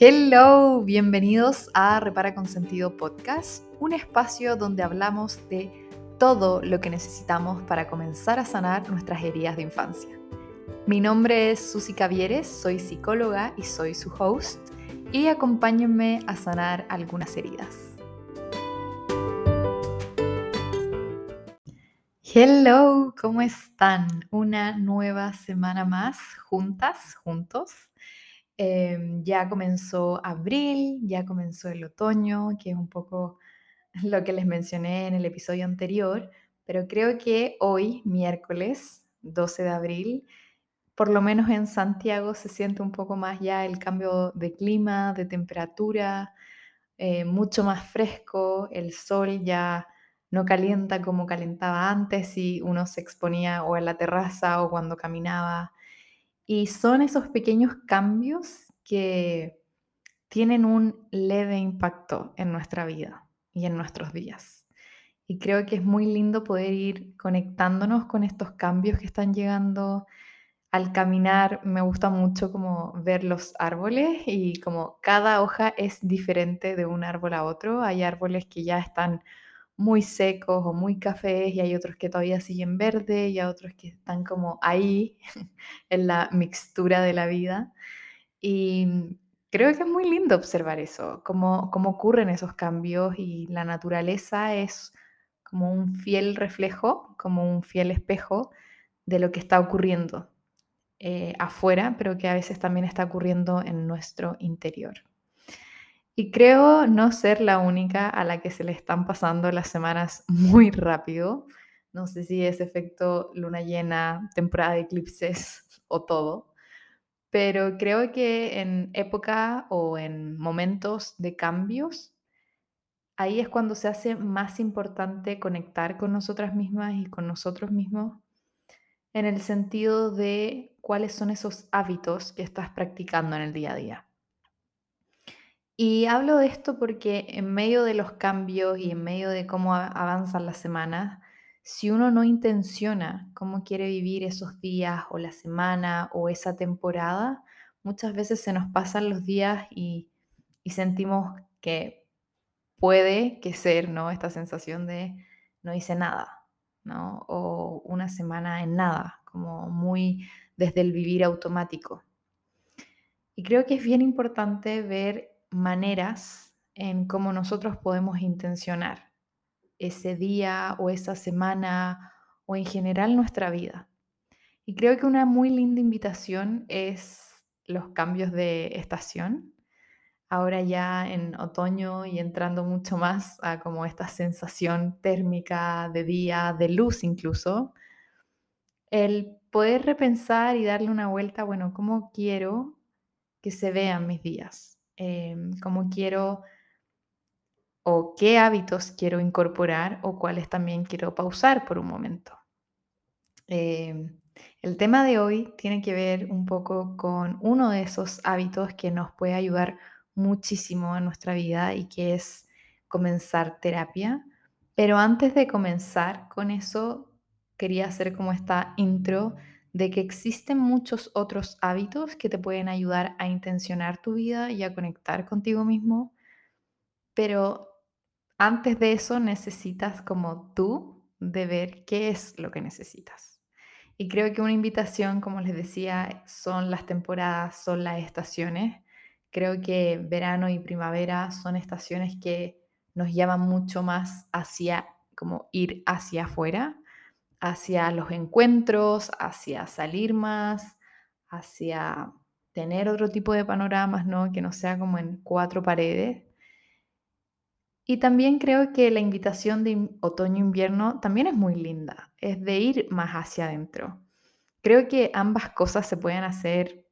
Hello, bienvenidos a Repara con Sentido Podcast, un espacio donde hablamos de todo lo que necesitamos para comenzar a sanar nuestras heridas de infancia. Mi nombre es Susi Cavieres, soy psicóloga y soy su host, y acompáñenme a sanar algunas heridas. Hello, ¿cómo están? Una nueva semana más juntas, juntos Em, ya comenzó abril, ya comenzó el otoño, que es un poco lo que les mencioné en el episodio anterior, pero creo que hoy, miércoles 12 de abril, por lo menos en Santiago se siente un poco más ya el cambio de clima, de temperatura, eh, mucho más fresco, el sol ya no calienta como calentaba antes y uno se exponía o en la terraza o cuando caminaba y son esos pequeños cambios que tienen un leve impacto en nuestra vida y en nuestros días. Y creo que es muy lindo poder ir conectándonos con estos cambios que están llegando. Al caminar me gusta mucho como ver los árboles y como cada hoja es diferente de un árbol a otro. Hay árboles que ya están muy secos o muy cafés y hay otros que todavía siguen verde y hay otros que están como ahí en la mixtura de la vida. Y creo que es muy lindo observar eso, cómo, cómo ocurren esos cambios y la naturaleza es como un fiel reflejo, como un fiel espejo de lo que está ocurriendo eh, afuera, pero que a veces también está ocurriendo en nuestro interior. Y creo no ser la única a la que se le están pasando las semanas muy rápido. No sé si es efecto luna llena, temporada de eclipses o todo. Pero creo que en época o en momentos de cambios, ahí es cuando se hace más importante conectar con nosotras mismas y con nosotros mismos en el sentido de cuáles son esos hábitos que estás practicando en el día a día. Y hablo de esto porque en medio de los cambios y en medio de cómo avanzan las semanas, si uno no intenciona cómo quiere vivir esos días o la semana o esa temporada, muchas veces se nos pasan los días y, sentimos que puede que ser, ¿no? Esta sensación de no hice nada, ¿no? O una semana en nada, como muy desde el vivir automático. Y creo que es bien importante ver maneras en cómo nosotros podemos intencionar ese día o esa semana o en general nuestra vida. Y creo que una muy linda invitación es los cambios de estación. Ahora ya en otoño y entrando mucho más a como esta sensación térmica de día, de luz incluso, el poder repensar y darle una vuelta, bueno, ¿cómo quiero que se vean mis días? Em, cómo quiero o qué hábitos quiero incorporar o cuáles también quiero pausar por un momento. Em, el tema de hoy tiene que ver un poco con uno de esos hábitos que nos puede ayudar muchísimo en nuestra vida y que es comenzar terapia. Pero antes de comenzar con eso, quería hacer como esta intro de que existen muchos otros hábitos que te pueden ayudar a intencionar tu vida y a conectar contigo mismo, pero antes de eso necesitas como tú de ver qué es lo que necesitas. Y creo que una invitación, como les decía, son las temporadas, son las estaciones. Creo que verano y primavera son estaciones que nos llaman mucho más hacia como ir hacia afuera, hacia los encuentros, hacia salir más, hacia tener otro tipo de panoramas, ¿no? Que no sea como en cuatro paredes. Y también creo que la invitación de otoño-invierno también es muy linda, es de ir más hacia adentro. Creo que ambas cosas se pueden hacer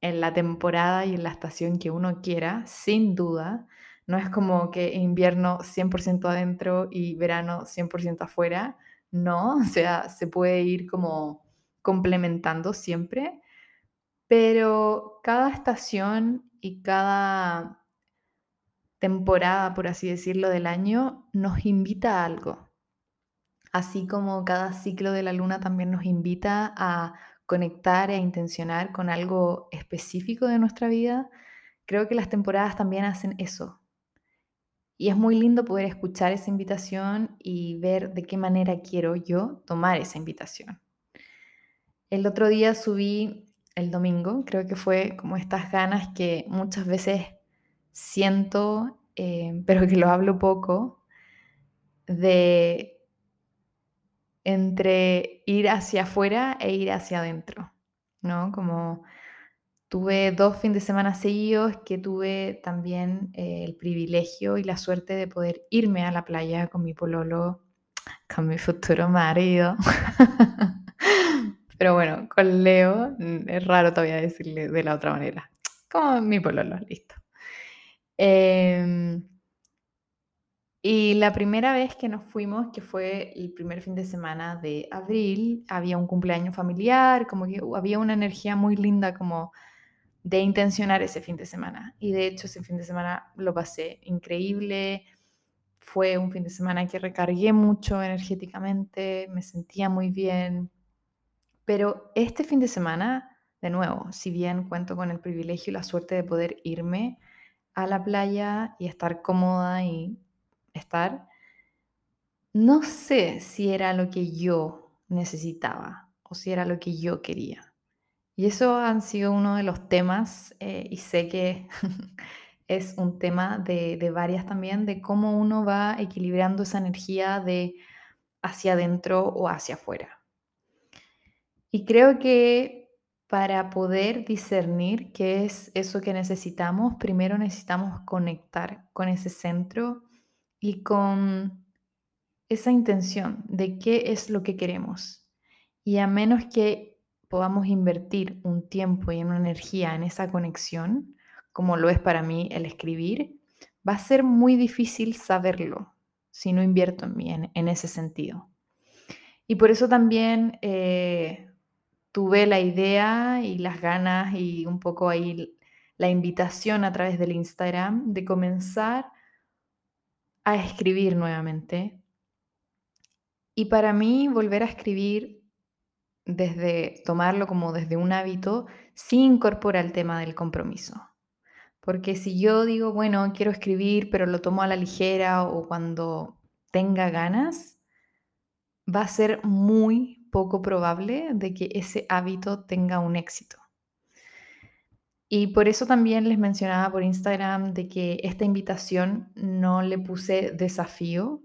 en la temporada y en la estación que uno quiera, sin duda. No es como que invierno 100% adentro y verano 100% afuera no, o sea, se puede ir como complementando siempre, pero cada estación y cada temporada, por así decirlo, del año nos invita a algo. Así como cada ciclo de la luna también nos invita a conectar e intencionar con algo específico de nuestra vida, Creo que las temporadas también hacen eso. Y es muy lindo poder escuchar esa invitación y ver de qué manera quiero yo tomar esa invitación. El otro día subí el domingo, creo que fue como estas ganas que muchas veces siento, eh, pero que lo hablo poco, de entre ir hacia afuera e ir hacia adentro, ¿no? Como tuve dos fines de semana seguidos que tuve también eh, el privilegio y la suerte de poder irme a la playa con mi pololo, con mi futuro marido. Pero bueno, con Leo mm, es raro todavía decirle de la otra manera. Como mi pololo, listo. Em, y la primera vez que nos fuimos, que fue el primer fin de semana de abril, había un cumpleaños familiar, como que había una energía muy linda como de intencionar ese fin de semana. Y de hecho ese fin de semana lo pasé increíble. Fue un fin de semana que recargué mucho energéticamente, me sentía muy bien. Pero este fin de semana, de nuevo, si bien cuento con el privilegio y la suerte de poder irme a la playa y estar cómoda y estar, no sé si era lo que yo necesitaba o si era lo que yo quería. Y eso han sido uno de los temas eh, y sé que es un tema de, de varias también, de cómo uno va equilibrando esa energía de hacia adentro o hacia afuera. Y creo que para poder discernir qué es eso que necesitamos, primero necesitamos conectar con ese centro y con esa intención de qué es lo que queremos. Y a menos que podamos invertir un tiempo y una energía en esa conexión, como lo es para mí el escribir, va a ser muy difícil saberlo si no invierto en mí en, ese sentido. Y por eso también eh, tuve la idea y las ganas y un poco ahí la invitación a través del Instagram de comenzar a escribir nuevamente. Y para mí volver a escribir desde tomarlo como desde un hábito sí incorpora el tema del compromiso. Porque si yo digo, bueno, quiero escribir, pero lo tomo a la ligera o cuando tenga ganas, va a ser muy, poco probable de que ese hábito tenga un éxito. Y por eso también les mencionaba por Instagram de que esta invitación no le puse desafío,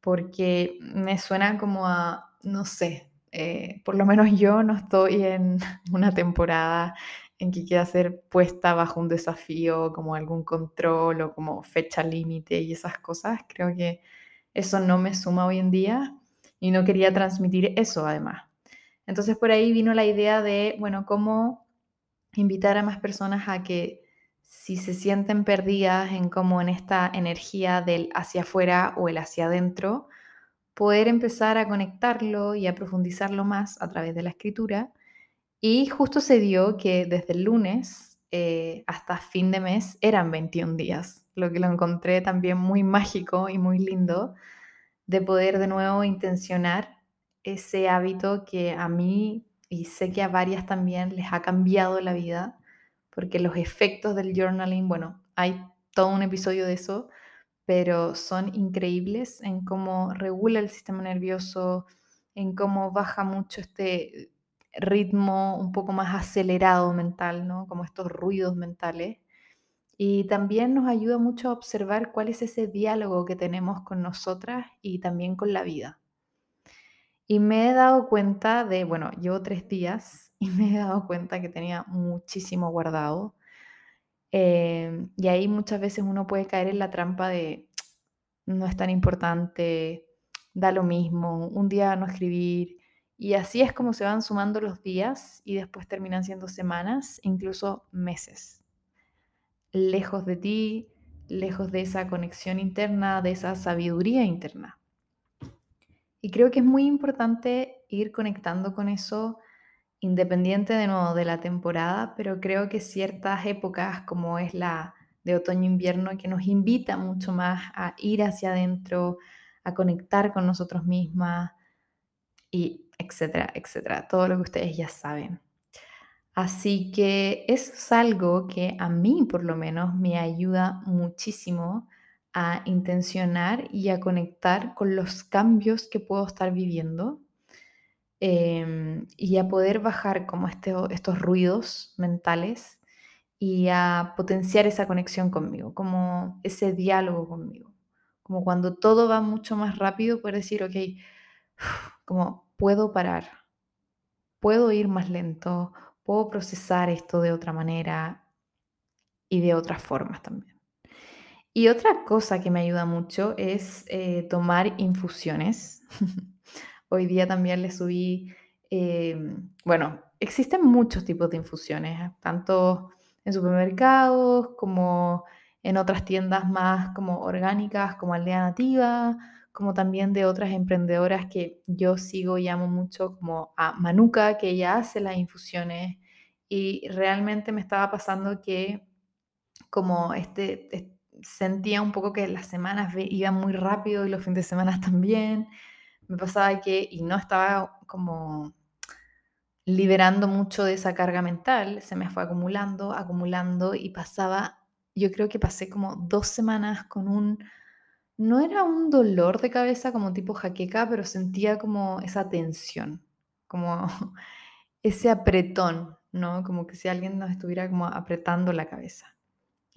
porque me suena como a, no sé, eh, por lo menos yo no estoy en una temporada en que quiera ser puesta bajo un desafío, como algún control o como fecha límite y esas cosas. Creo que eso no me suma hoy en día y no quería transmitir eso además. Entonces por ahí vino la idea de, bueno, cómo invitar a más personas a que si se sienten perdidas en cómo en esta energía del hacia afuera o el hacia adentro, poder empezar a conectarlo y a profundizarlo más a través de la escritura. Y justo se dio que desde el lunes eh, hasta fin de mes eran 21 días, lo que lo encontré también muy mágico y muy lindo, de poder de nuevo intencionar ese hábito que a mí y sé que a varias también les ha cambiado la vida, porque los efectos del journaling, bueno, hay todo un episodio de eso, pero son increíbles en cómo regula el sistema nervioso, en cómo baja mucho este ritmo un poco más acelerado mental, ¿no? Como estos ruidos mentales. Y también nos ayuda mucho a observar cuál es ese diálogo que tenemos con nosotras y también con la vida. Y me he dado cuenta de, bueno, llevo tres días y me he dado cuenta que tenía muchísimo guardado. Em, y ahí muchas veces uno puede caer en la trampa de, no es tan importante, da lo mismo, un día no escribir. Y así es como se van sumando los días y después terminan siendo semanas, incluso meses lejos de ti, lejos de esa conexión interna, de esa sabiduría interna. Y creo que es muy importante ir conectando con eso independiente de nuevo de la temporada, pero creo que ciertas épocas como es la de otoño-invierno que nos invita mucho más a ir hacia adentro, a conectar con nosotros mismas y etcétera, etcétera, todo lo que ustedes ya saben. Así que eso es algo que a mí por lo menos me ayuda muchísimo a intencionar y a conectar con los cambios que puedo estar viviendo em, y a poder bajar como este- estos ruidos mentales y a potenciar esa conexión conmigo, como ese diálogo conmigo, como cuando todo va mucho más rápido, poder decir, ok, como puedo parar, puedo ir más lento, puedo procesar esto de otra manera y de otras formas también. Y otra cosa que me ayuda mucho es eh, tomar infusiones. Hoy día también le subí, em, bueno, existen muchos tipos de infusiones, ¿eh? tanto en supermercados como en otras tiendas más como orgánicas, como Aldea Nativa, como también de otras emprendedoras que yo sigo y amo mucho, como a Manuka, que ella hace las infusiones. Y realmente me estaba pasando que como este, es- sentía un poco que las semanas iban muy rápido y los fines de semana también. Me pasaba que, y no estaba como liberando mucho de esa carga mental, se me fue acumulando, acumulando y pasaba, yo creo que pasé como dos semanas con un, no era un dolor de cabeza como tipo jaqueca, pero sentía como esa tensión, como ese apretón, ¿no? Como que si alguien nos estuviera como apretando la cabeza.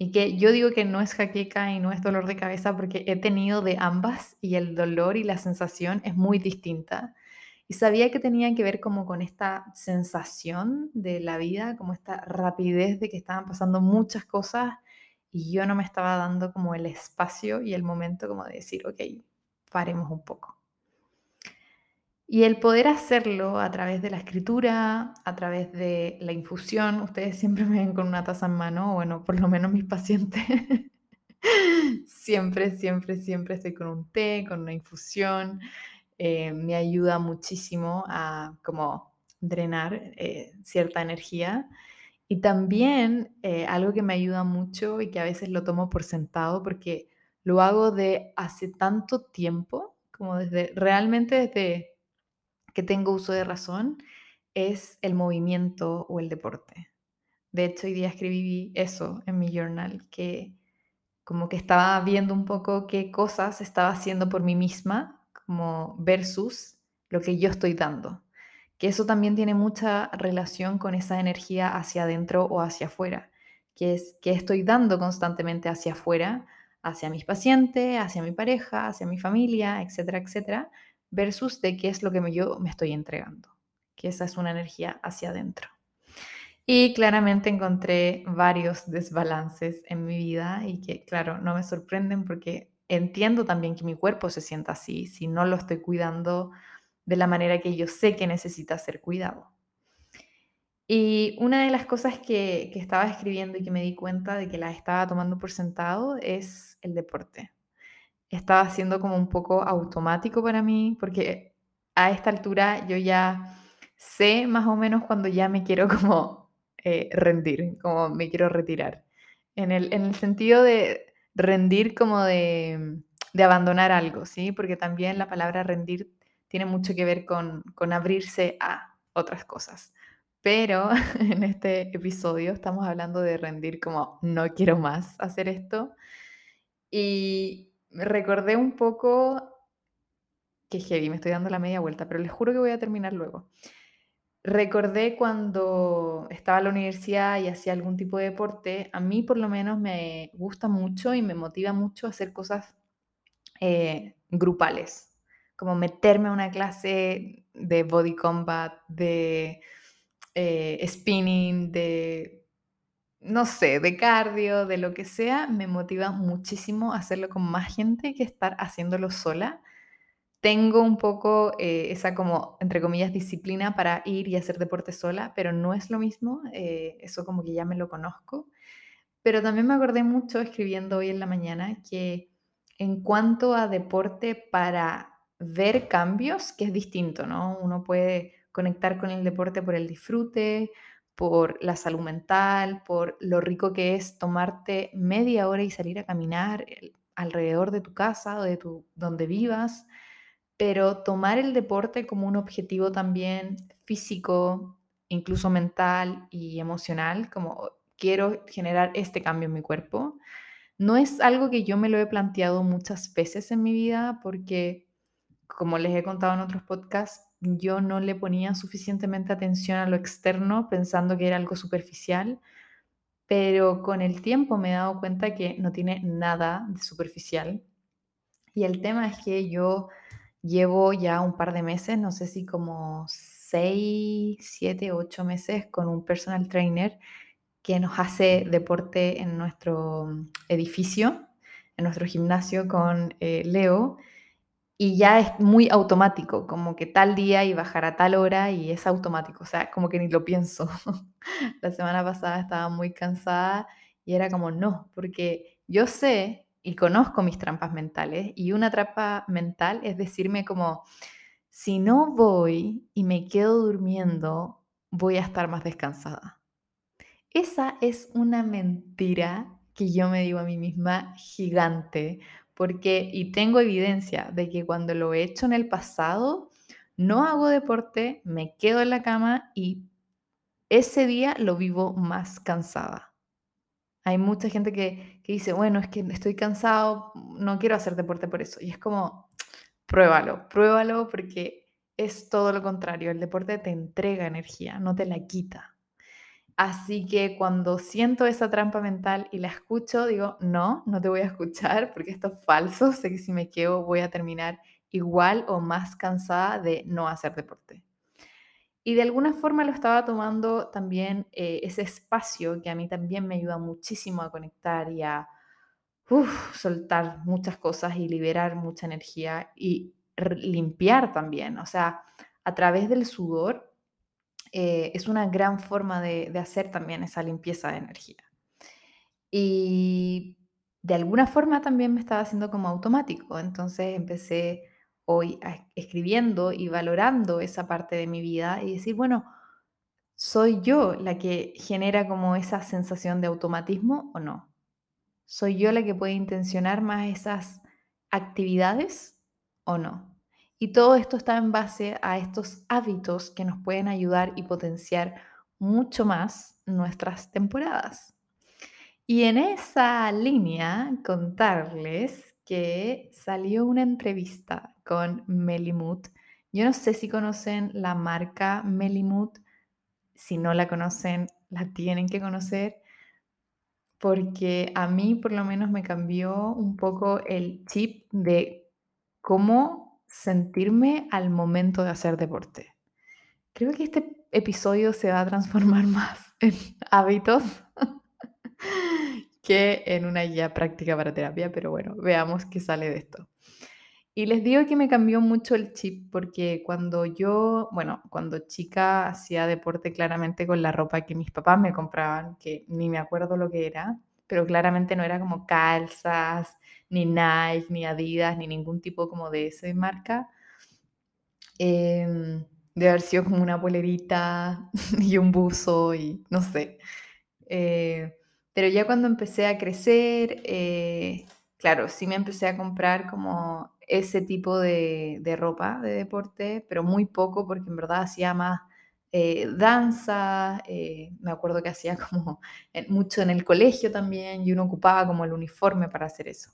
Y que yo digo que no es jaqueca y no es dolor de cabeza porque he tenido de ambas y el dolor y la sensación es muy distinta. Y sabía que tenía que ver como con esta sensación de la vida, como esta rapidez de que estaban pasando muchas cosas y yo no me estaba dando como el espacio y el momento como de decir, ok, paremos un poco. Y el poder hacerlo a través de la escritura, a través de la infusión, ustedes siempre me ven con una taza en mano, bueno, por lo menos mis pacientes. siempre, siempre, siempre estoy con un té, con una infusión. eh, me ayuda muchísimo a como drenar eh, cierta energía. Y también eh, algo que me ayuda mucho y que a veces lo tomo por sentado porque lo hago de hace tanto tiempo, como desde, realmente desde que tengo uso de razón es el movimiento o el deporte. De hecho, hoy día escribí eso en mi journal, que como que estaba viendo un poco qué cosas estaba haciendo por mí misma, como versus lo que yo estoy dando. Que eso también tiene mucha relación con esa energía hacia adentro o hacia afuera, que es que estoy dando constantemente hacia afuera, hacia mis pacientes, hacia mi pareja, hacia mi familia, etcétera, etcétera, versus de qué es lo que yo me estoy entregando, que esa es una energía hacia adentro. Y claramente encontré varios desbalances en mi vida y que, claro, no me sorprenden porque entiendo también que mi cuerpo se sienta así si no lo estoy cuidando de la manera que yo sé que necesita ser cuidado. Y una de las cosas que, que estaba escribiendo y que me di cuenta de que la estaba tomando por sentado es el deporte. Estaba siendo como un poco automático para mí porque a esta altura yo ya sé más o menos cuando ya me quiero como eh, rendir, como me quiero retirar. En el, en el sentido de rendir como de, de abandonar algo, ¿sí? Porque también la palabra rendir tiene mucho que ver con, con abrirse a otras cosas. Pero en este episodio estamos hablando de rendir como no quiero más hacer esto. Y recordé un poco que heavy, me estoy dando la media vuelta, pero les juro que voy a terminar luego. Recordé cuando estaba en la universidad y hacía algún tipo de deporte, a mí por lo menos me gusta mucho y me motiva mucho hacer cosas eh, grupales, como meterme a una clase de body combat, de eh, spinning, de, no sé, de cardio, de lo que sea, me motiva muchísimo hacerlo con más gente que estar haciéndolo sola. Tengo un poco eh, esa como, entre comillas, disciplina para ir y hacer deporte sola, pero no es lo mismo, eh, eso como que ya me lo conozco. Pero también me acordé mucho escribiendo hoy en la mañana que en cuanto a deporte para ver cambios, que es distinto, ¿no? Uno puede conectar con el deporte por el disfrute, por la salud mental, por lo rico que es tomarte media hora y salir a caminar el- alrededor de tu casa o de tu, donde vivas, pero tomar el deporte como un objetivo también físico, incluso mental y emocional, como quiero generar este cambio en mi cuerpo. No es algo que yo me lo he planteado muchas veces en mi vida porque, como les he contado en otros podcasts, yo no le ponía suficientemente atención a lo externo pensando que era algo superficial, pero con el tiempo me he dado cuenta que no tiene nada de superficial. Y el tema es que yo llevo ya un par de meses, no sé si como 6, 7, 8 meses con un personal trainer que nos hace deporte en nuestro edificio, en nuestro gimnasio con eh, Leo y ya es muy automático, como que tal día y bajar a tal hora y es automático, o sea, como que ni lo pienso. La semana pasada estaba muy cansada y era como, no, porque yo sé y conozco mis trampas mentales y una trampa mental es decirme como, si no voy y me quedo durmiendo, voy a estar más descansada. Esa es una mentira que yo me digo a mí misma gigante, porque, y tengo evidencia de que cuando lo he hecho en el pasado, no hago deporte, me quedo en la cama y ese día lo vivo más cansada. Hay mucha gente que, que dice, bueno, es que estoy cansado, no quiero hacer deporte por eso. Y es como, pruébalo, pruébalo porque es todo lo contrario. El deporte te entrega energía, no te la quita. Así que cuando siento esa trampa mental y la escucho, digo, no, no te voy a escuchar porque esto es falso. Sé que si me quedo voy a terminar igual o más cansada de no hacer deporte. Y de alguna forma lo estaba tomando también eh, ese espacio que a mí también me ayuda muchísimo a conectar y a soltar muchas cosas y liberar mucha energía y limpiar también. O sea, a través del sudor eh, es una gran forma de, hacer también esa limpieza de energía. Y de alguna forma también me estaba haciendo como automático, entonces empecé hoy escribiendo y valorando esa parte de mi vida y decir, bueno, ¿soy yo la que genera como esa sensación de automatismo o no? ¿Soy yo la que puede intencionar más esas actividades o no? Y todo esto está en base a estos hábitos que nos pueden ayudar y potenciar mucho más nuestras temporadas. Y en esa línea, contarles que salió una entrevista con Melimut. Yo no sé si conocen la marca Melimut. Si no la conocen, la tienen que conocer porque a mí por lo menos me cambió un poco el chip de cómo sentirme al momento de hacer deporte. Creo que este episodio se va a transformar más en hábitos que en una guía práctica para terapia, pero bueno, veamos qué sale de esto. Y les digo que me cambió mucho el chip porque cuando yo, bueno, cuando chica hacía deporte claramente con la ropa que mis papás me compraban, que ni me acuerdo lo que era, pero claramente no era como calzas, ni Nike, ni Adidas, ni ningún tipo como de esa marca. Eh, de haber sido como una polerita y un buzo y no sé. Eh, pero ya cuando empecé a crecer, eh, claro, sí me empecé a comprar como ese tipo de, de, ropa de deporte, pero muy poco porque en verdad hacía más eh, danza, eh, me acuerdo que hacía como mucho en el colegio también y uno ocupaba como el uniforme para hacer eso.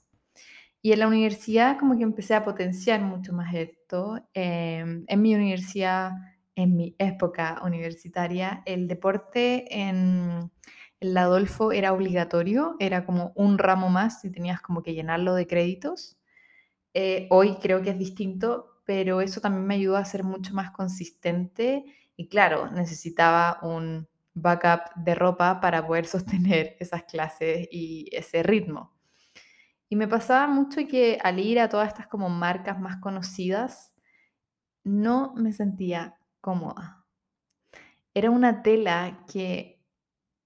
Y en la universidad como que empecé a potenciar mucho más esto. Em, en mi universidad, en mi época universitaria, el deporte en el Adolfo era obligatorio, era como un ramo más y tenías como que llenarlo de créditos. Eh, hoy creo que es distinto, pero eso también me ayudó a ser mucho más consistente y claro, necesitaba un backup de ropa para poder sostener esas clases y ese ritmo. Y me pasaba mucho que al ir a todas estas como marcas más conocidas, no me sentía cómoda. Era una tela que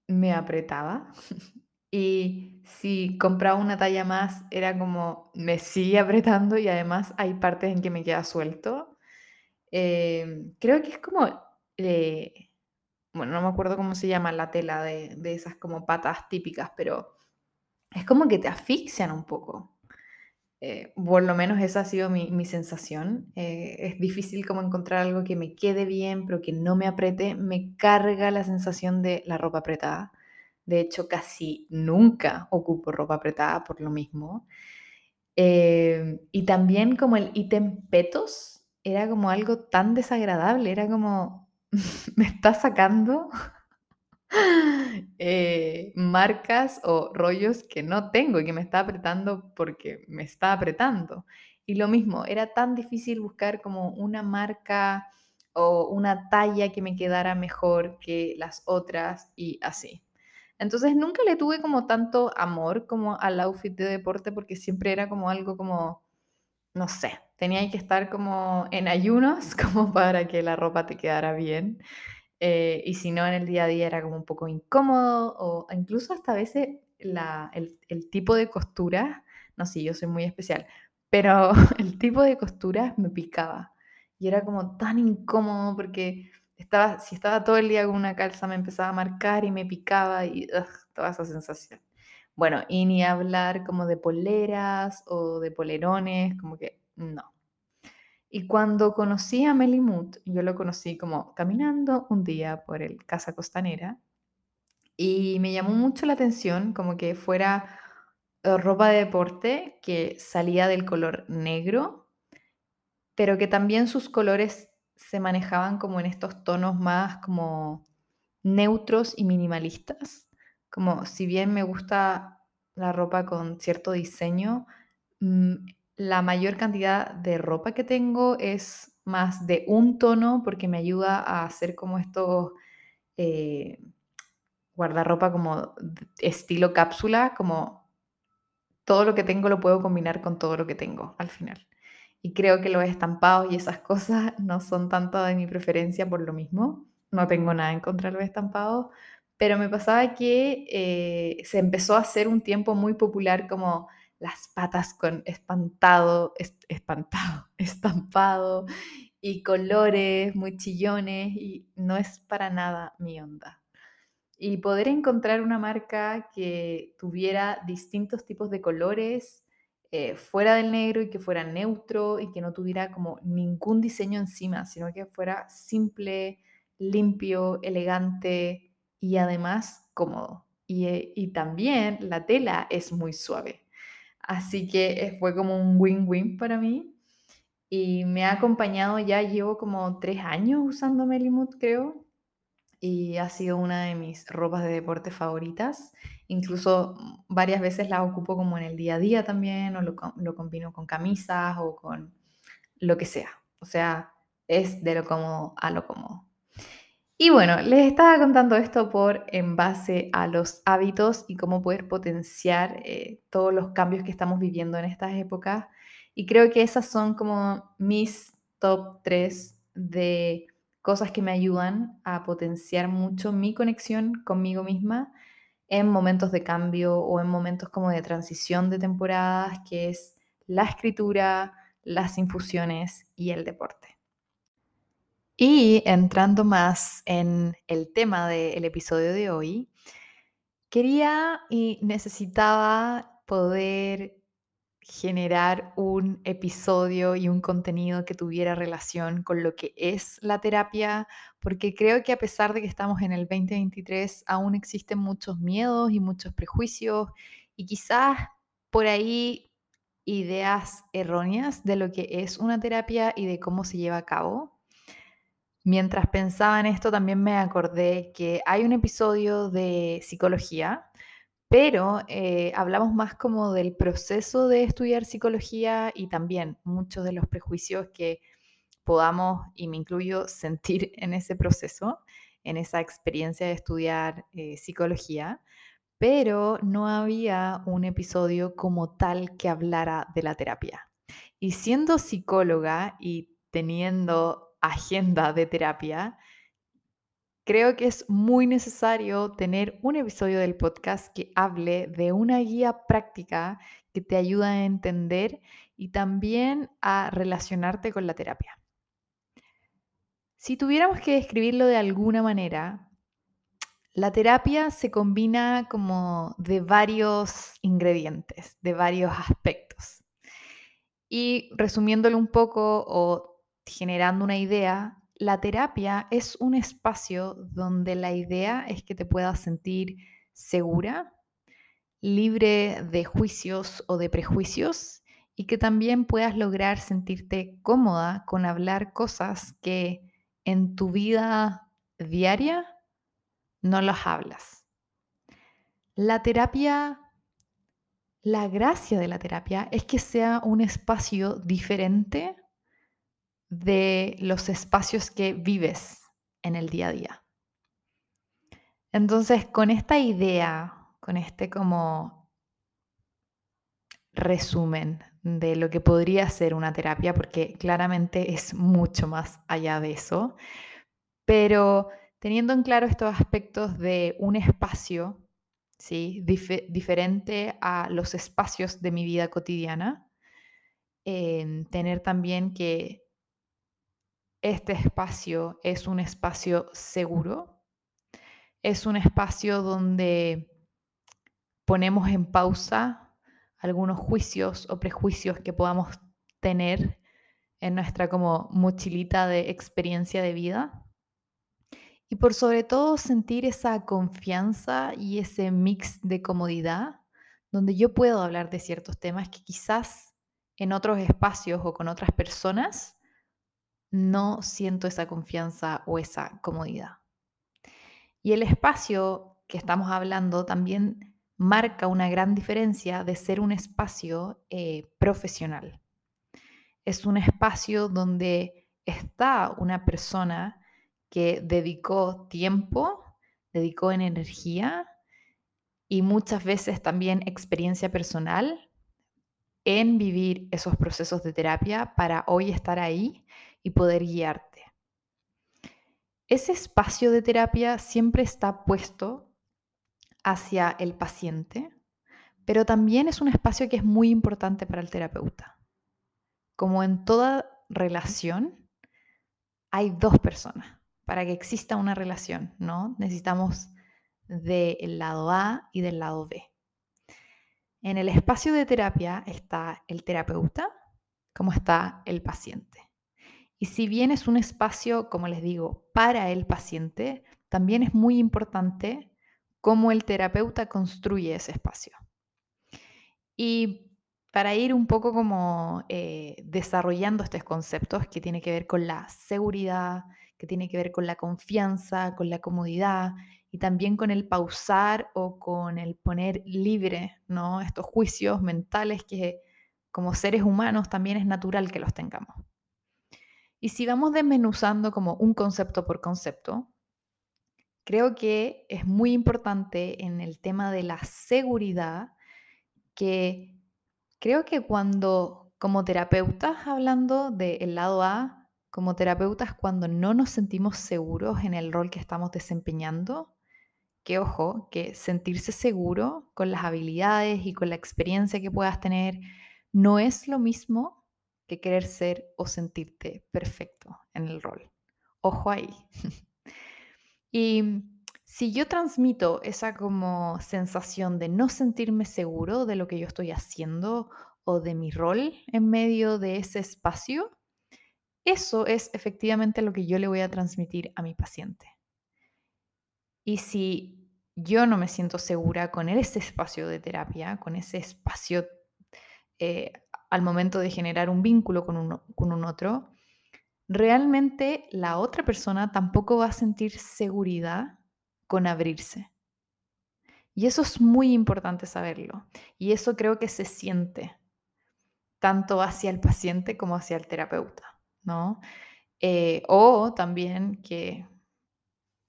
me apretaba y si compraba una talla más era como me sigue apretando y además hay partes en que me queda suelto. Em, creo que es como eh, bueno, no me acuerdo cómo se llama la tela de, esas como patas típicas, pero es como que te asfixian un poco. Eh, por lo menos esa ha sido mi, mi sensación. Eh, es difícil como encontrar algo que me quede bien, pero que no me apriete. Me carga la sensación de la ropa apretada. De hecho, casi nunca ocupo ropa apretada por lo mismo. Eh, y también como el ítem petos era como algo tan desagradable, era como, me está sacando eh, marcas o rollos que no tengo y que me está apretando porque me está apretando. Y lo mismo, era tan difícil buscar como una marca o una talla que me quedara mejor que las otras y así. Entonces nunca le tuve como tanto amor como al outfit de deporte porque siempre era como algo como, no sé, tenía que estar como en ayunos como para que la ropa te quedara bien. Eh, y si no, en el día a día era como un poco incómodo o incluso hasta a veces la, el, el, tipo de costura, no sé, yo soy muy especial, pero el tipo de costura me picaba y era como tan incómodo porque estaba, si estaba todo el día con una calza me empezaba a marcar y me picaba y toda esa sensación. Bueno, y ni hablar como de poleras o de polerones, como que no. Y cuando conocí a Melimut, yo lo conocí como caminando un día por el Casa Costanera y me llamó mucho la atención como que fuera eh, ropa de deporte que salía del color negro, pero que también sus colores se manejaban como en estos tonos más como neutros y minimalistas. Como si bien me gusta la ropa con cierto diseño, mm, la mayor cantidad de ropa que tengo es más de un tono porque me ayuda a hacer como estos eh, guardarropa como estilo cápsula, como todo lo que tengo lo puedo combinar con todo lo que tengo al final. Y creo que los estampados y esas cosas no son tanto de mi preferencia por lo mismo. No tengo nada en contra de los estampados, pero me pasaba que eh, se empezó a hacer un tiempo muy popular como las patas con espantado, espantado, estampado y colores muy chillones y no es para nada mi onda. Y poder encontrar una marca que tuviera distintos tipos de colores eh, fuera del negro y que fuera neutro y que no tuviera como ningún diseño encima, sino que fuera simple, limpio, elegante y además cómodo. Y, eh, y también la tela es muy suave. Así que eh, fue como un win-win para mí. Y me ha acompañado ya, llevo como tres años usando Melimut, creo. Y ha sido una de mis ropas de deporte favoritas. Incluso mm, varias veces la ocupo como en el día a día también, o lo, lo combino con camisas o con lo que sea. O sea, es de lo cómodo a lo cómodo. Y bueno, les estaba contando esto por en base a los hábitos y cómo poder potenciar eh, todos los cambios que estamos viviendo en estas épocas. Y creo que esas son como mis top 3 de cosas que me ayudan a potenciar mucho mi conexión conmigo misma en momentos de cambio o en momentos como de transición de temporadas, que es la escritura, las infusiones y el deporte. Y entrando más en el tema del episodio de hoy, quería y necesitaba poder generar un episodio y un contenido que tuviera relación con lo que es la terapia, porque creo que a pesar de que estamos en el 2023, aún existen muchos miedos y muchos prejuicios y quizás por ahí ideas erróneas de lo que es una terapia y de cómo se lleva a cabo. Mientras pensaba en esto, también me acordé que hay un episodio de psicología, pero eh, hablamos más como del proceso de estudiar psicología y también muchos de los prejuicios que podamos, y me incluyo, sentir en ese proceso, en esa experiencia de estudiar eh, psicología, pero no había un episodio como tal que hablara de la terapia. Y siendo psicóloga y teniendo agenda de terapia, creo que es muy necesario tener un episodio del podcast que hable de una guía práctica que te ayuda a entender y también a relacionarte con la terapia. Si tuviéramos que describirlo de alguna manera, la terapia se combina como de varios ingredientes, de varios aspectos. Y resumiéndolo un poco o generando una idea, la terapia es un espacio donde la idea es que te puedas sentir segura, libre de juicios o de prejuicios y que también puedas lograr sentirte cómoda con hablar cosas que en tu vida diaria no las hablas. La terapia, la gracia de la terapia es que sea un espacio diferente de los espacios que vives en el día a día. Entonces, con esta idea, con este como resumen de lo que podría ser una terapia, porque claramente es mucho más allá de eso, pero teniendo en claro estos aspectos de un espacio, ¿sí? diferente a los espacios de mi vida cotidiana, tener también que este espacio es un espacio seguro, es un espacio donde ponemos en pausa algunos juicios o prejuicios que podamos tener en nuestra como mochilita de experiencia de vida. Y por sobre todo sentir esa confianza y ese mix de comodidad donde yo puedo hablar de ciertos temas que quizás en otros espacios o con otras personas no siento esa confianza o esa comodidad. Y el espacio que estamos hablando también marca una gran diferencia de ser un espacio eh, profesional. Es un espacio donde está una persona que dedicó tiempo, dedicó energía y muchas veces también experiencia personal en vivir esos procesos de terapia para hoy estar ahí y poder guiarte. Ese espacio de terapia siempre está puesto hacia el paciente, pero también es un espacio que es muy importante para el terapeuta. Como en toda relación, hay dos personas para que exista una relación, ¿no? Necesitamos del lado A y del lado B. En el espacio de terapia está el terapeuta, como está el paciente. Y si bien es un espacio, como les digo, para el paciente, también es muy importante cómo el terapeuta construye ese espacio. Y para ir un poco como eh, desarrollando estos conceptos que tiene que ver con la seguridad, que tiene que ver con la confianza, con la comodidad y también con el pausar o con el poner libre, ¿no? Estos juicios mentales que como seres humanos también es natural que los tengamos. Y si vamos desmenuzando como un concepto por concepto, creo que es muy importante en el tema de la seguridad que creo que cuando como terapeutas, hablando del lado A, como terapeutas cuando no nos sentimos seguros en el rol que estamos desempeñando, que ojo, que sentirse seguro con las habilidades y con la experiencia que puedas tener no es lo mismo que querer ser o sentirte perfecto en el rol. Ojo ahí. y si yo transmito esa como sensación de no sentirme seguro de lo que yo estoy haciendo o de mi rol en medio de ese espacio, eso es efectivamente lo que yo le voy a transmitir a mi paciente. Y si yo no me siento segura con ese espacio de terapia, con ese espacio eh, al momento de generar un vínculo con con un otro, realmente la otra persona tampoco va a sentir seguridad con abrirse. Y eso es muy importante saberlo. Y eso creo que se siente tanto hacia el paciente como hacia el terapeuta. ¿no? Eh, o también que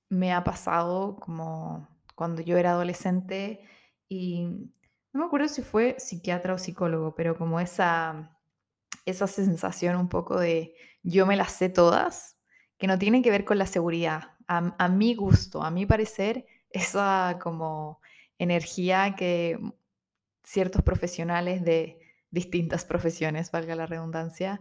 me ha pasado como cuando yo era adolescente y no me acuerdo si fue psiquiatra o psicólogo, pero como esa, esa sensación un poco de yo me las sé todas, que no tiene que ver con la seguridad. A, mi gusto, a mi parecer, esa como energía que ciertos profesionales de distintas profesiones, valga la redundancia,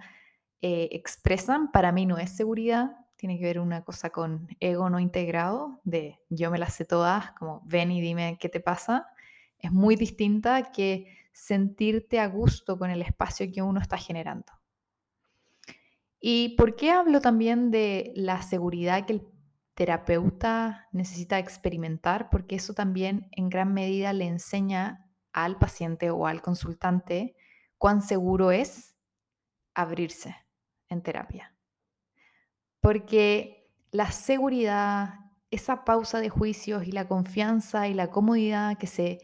eh, expresan, para mí no es seguridad, tiene que ver una cosa con ego no integrado, de yo me las sé todas, como ven y dime qué te pasa, es muy distinta que sentirte a gusto con el espacio que uno está generando. ¿Y por qué hablo también de la seguridad que el terapeuta necesita experimentar? Porque eso también en gran medida le enseña al paciente o al consultante cuán seguro es abrirse en terapia. Porque la seguridad, esa pausa de juicios y la confianza y la comodidad que se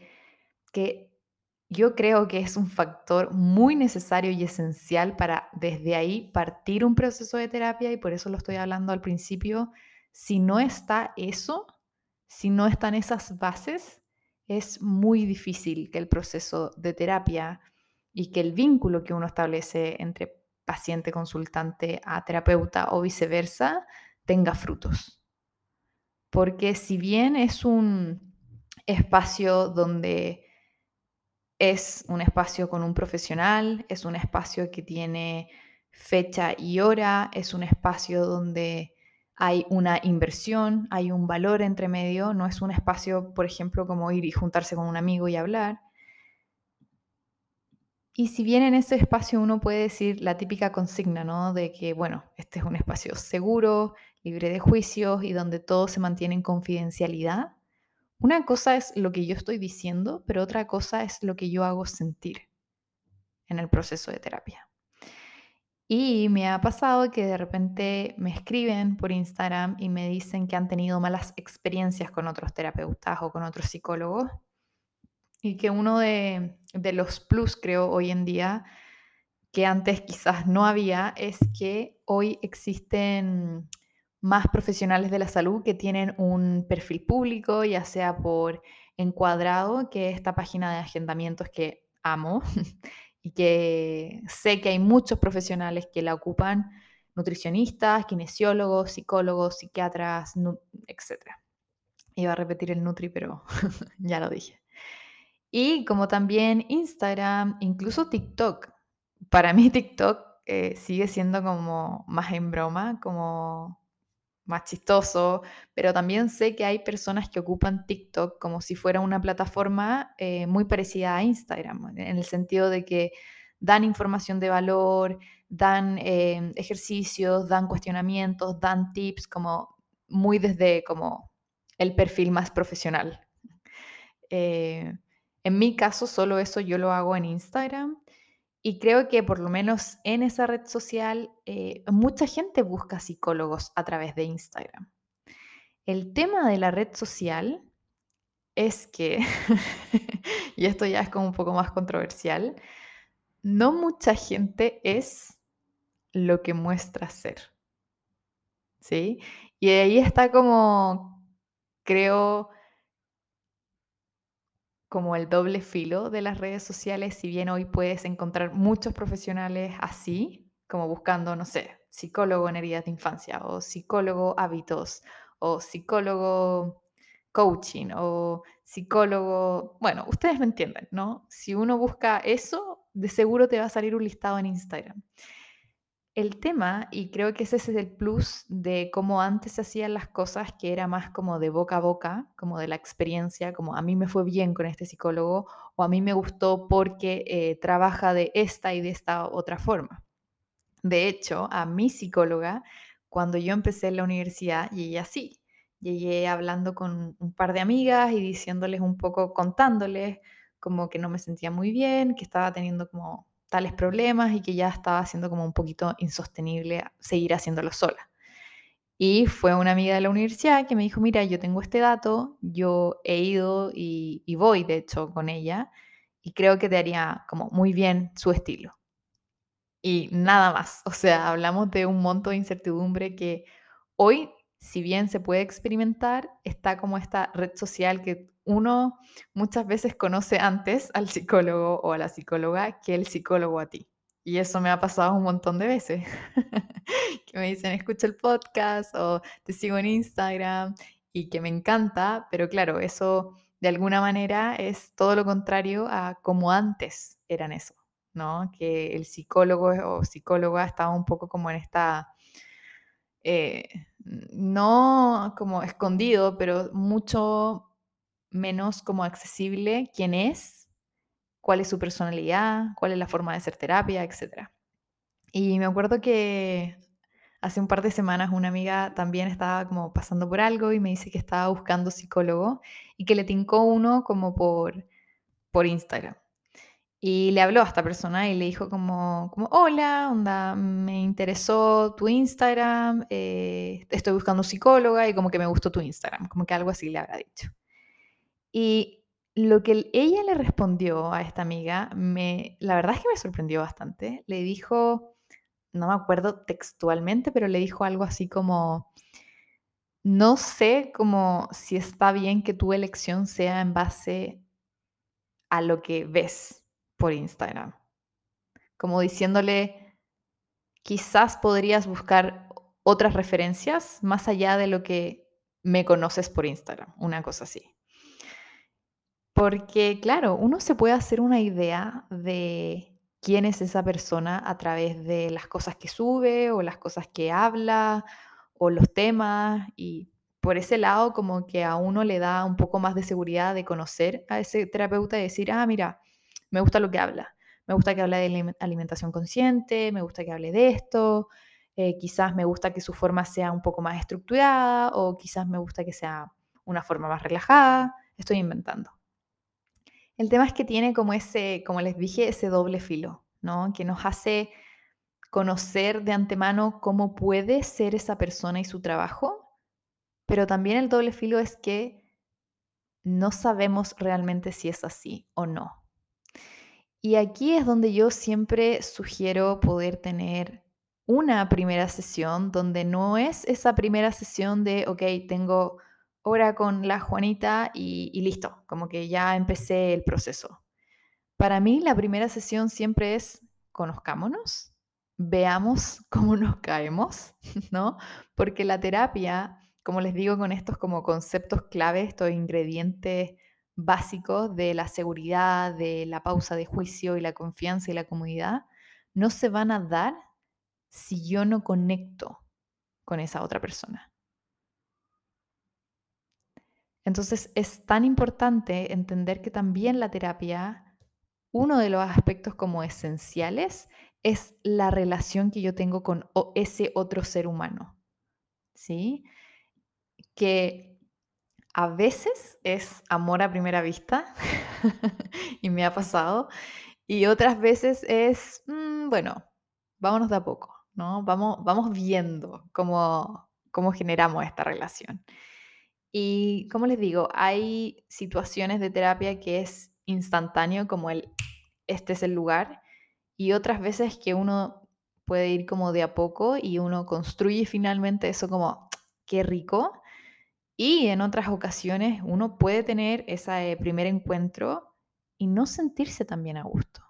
que yo creo que es un factor muy necesario y esencial para desde ahí partir un proceso de terapia y por eso lo estoy hablando al principio. Si no está eso, si no están esas bases, es muy difícil que el proceso de terapia y que el vínculo que uno establece entre paciente consultante a terapeuta o viceversa tenga frutos. Porque si bien es un espacio donde es un espacio con un profesional, es un espacio que tiene fecha y hora, es un espacio donde hay una inversión, hay un valor entre medio, no es un espacio, por ejemplo, como ir y juntarse con un amigo y hablar. Y si bien en ese espacio uno puede decir la típica consigna, ¿no? De que, bueno, este es un espacio seguro, libre de juicios y donde todo se mantiene en confidencialidad, una cosa es lo que yo estoy diciendo, pero otra cosa es lo que yo hago sentir en el proceso de terapia. Y me ha pasado que de repente me escriben por Instagram y me dicen que han tenido malas experiencias con otros terapeutas o con otros psicólogos. Y que uno de, los plus, creo, hoy en día, que antes quizás no había, es que hoy existen más profesionales de la salud que tienen un perfil público, ya sea por Encuadrado, que es esta página de agendamientos que amo y que sé que hay muchos profesionales que la ocupan, nutricionistas, kinesiólogos, psicólogos, psiquiatras, etc. Iba a repetir el Nutri, pero ya lo dije. Y como también Instagram, incluso TikTok. Para mí TikTok eh, sigue siendo como más en broma, como más chistoso, pero también sé que hay personas que ocupan TikTok como si fuera una plataforma eh, muy parecida a Instagram, en el sentido de que dan información de valor, dan eh, ejercicios, dan cuestionamientos, dan tips, como muy desde como el perfil más profesional. Eh, en mi caso, solo eso yo lo hago en Instagram y creo que por lo menos en esa red social eh, mucha gente busca psicólogos a través de Instagram. El tema de la red social es que, y esto ya es como un poco más controversial, no mucha gente es lo que muestra ser. ¿Sí? Y ahí está como, creo, como el doble filo de las redes sociales, si bien hoy puedes encontrar muchos profesionales así, como buscando, no sé, psicólogo en heridas de infancia o psicólogo hábitos o psicólogo coaching o psicólogo, bueno, ustedes me entienden, ¿no? Si uno busca eso, de seguro te va a salir un listado en Instagram. El tema, y creo que ese es el plus de cómo antes se hacían las cosas, que era más como de boca a boca, como de la experiencia, como a mí me fue bien con este psicólogo o a mí me gustó porque eh, trabaja de esta y de esta otra forma. De hecho, a mi psicóloga, cuando yo empecé en la universidad, llegué así. Llegué hablando con un par de amigas y diciéndoles un poco, contándoles como que no me sentía muy bien, que estaba teniendo como tales problemas y que ya estaba siendo como un poquito insostenible seguir haciéndolo sola. Y fue una amiga de la universidad que me dijo, mira, yo tengo este dato, yo he ido y, voy de hecho con ella y creo que te haría como muy bien su estilo. Y nada más, o sea, hablamos de un monto de incertidumbre que hoy, si bien se puede experimentar, está como esta red social que uno muchas veces conoce antes al psicólogo o a la psicóloga que el psicólogo a ti. Y eso me ha pasado un montón de veces. que me dicen, escucha el podcast o te sigo en Instagram y que me encanta, pero claro, eso de alguna manera es todo lo contrario a como antes eran eso, ¿no? Que el psicólogo o psicóloga estaba un poco como en esta, eh, no como escondido, pero mucho menos como accesible quién es cuál es su personalidad, cuál es la forma de hacer terapia, etc. Y me acuerdo que hace un par de semanas una amiga también estaba como pasando por algo y me dice que estaba buscando psicólogo y que le tincó uno como por, por Instagram. Y le habló a esta persona y le dijo como, como hola, onda, me interesó tu Instagram, eh, estoy buscando psicóloga y como que me gustó tu Instagram, como que algo así le habrá dicho. Y lo que ella le respondió a esta amiga, me, la verdad es que me sorprendió bastante. Le dijo, no me acuerdo textualmente, pero le dijo algo así como, no sé como si está bien que tu elección sea en base a lo que ves por Instagram. Como diciéndole, quizás podrías buscar otras referencias más allá de lo que me conoces por Instagram, una cosa así. Porque, claro, uno se puede hacer una idea de quién es esa persona a través de las cosas que sube o las cosas que habla o los temas y por ese lado como que a uno le da un poco más de seguridad de conocer a ese terapeuta y decir, ah, mira, me gusta lo que habla, me gusta que hable de alimentación consciente, me gusta que hable de esto, eh, quizás me gusta que su forma sea un poco más estructurada o quizás me gusta que sea una forma más relajada, estoy inventando. El tema es que tiene como ese, como les dije, ese doble filo, ¿no? Que nos hace conocer de antemano cómo puede ser esa persona y su trabajo, pero también el doble filo es que no sabemos realmente si es así o no. Y aquí es donde yo siempre sugiero poder tener una primera sesión donde no es esa primera sesión de, ok, tengo hora con la Juanita y, listo, como que ya empecé el proceso. Para mí la primera sesión siempre es conozcámonos, veamos cómo nos caemos, ¿no? Porque la terapia, como les digo, con estos como conceptos clave, estos ingredientes básicos de la seguridad, de la pausa de juicio y la confianza y la comodidad, no se van a dar si yo no conecto con esa otra persona. Entonces es tan importante entender que también la terapia, uno de los aspectos como esenciales es la relación que yo tengo con ese otro ser humano. ¿Sí? Que a veces es amor a primera vista, y me ha pasado, y otras veces es, mm, bueno, vámonos de a poco, ¿no? Vamos, vamos viendo cómo, cómo generamos esta relación. Y como les digo, hay situaciones de terapia que es instantáneo, como el, este es el lugar, y otras veces que uno puede ir como de a poco y uno construye finalmente eso como, qué rico. Y en otras ocasiones uno puede tener ese primer encuentro y no sentirse también a gusto.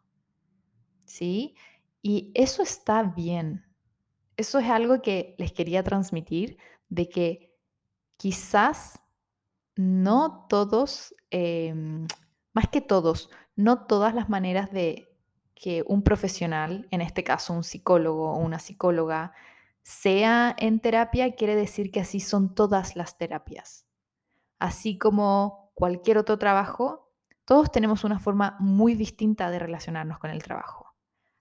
¿Sí? Y eso está bien. Eso es algo que les quería transmitir, de que quizás no todos, em, más que todos, no todas las maneras de que un profesional, en este caso un psicólogo o una psicóloga, sea en terapia, quiere decir que así son todas las terapias. Así como cualquier otro trabajo, todos tenemos una forma muy distinta de relacionarnos con el trabajo.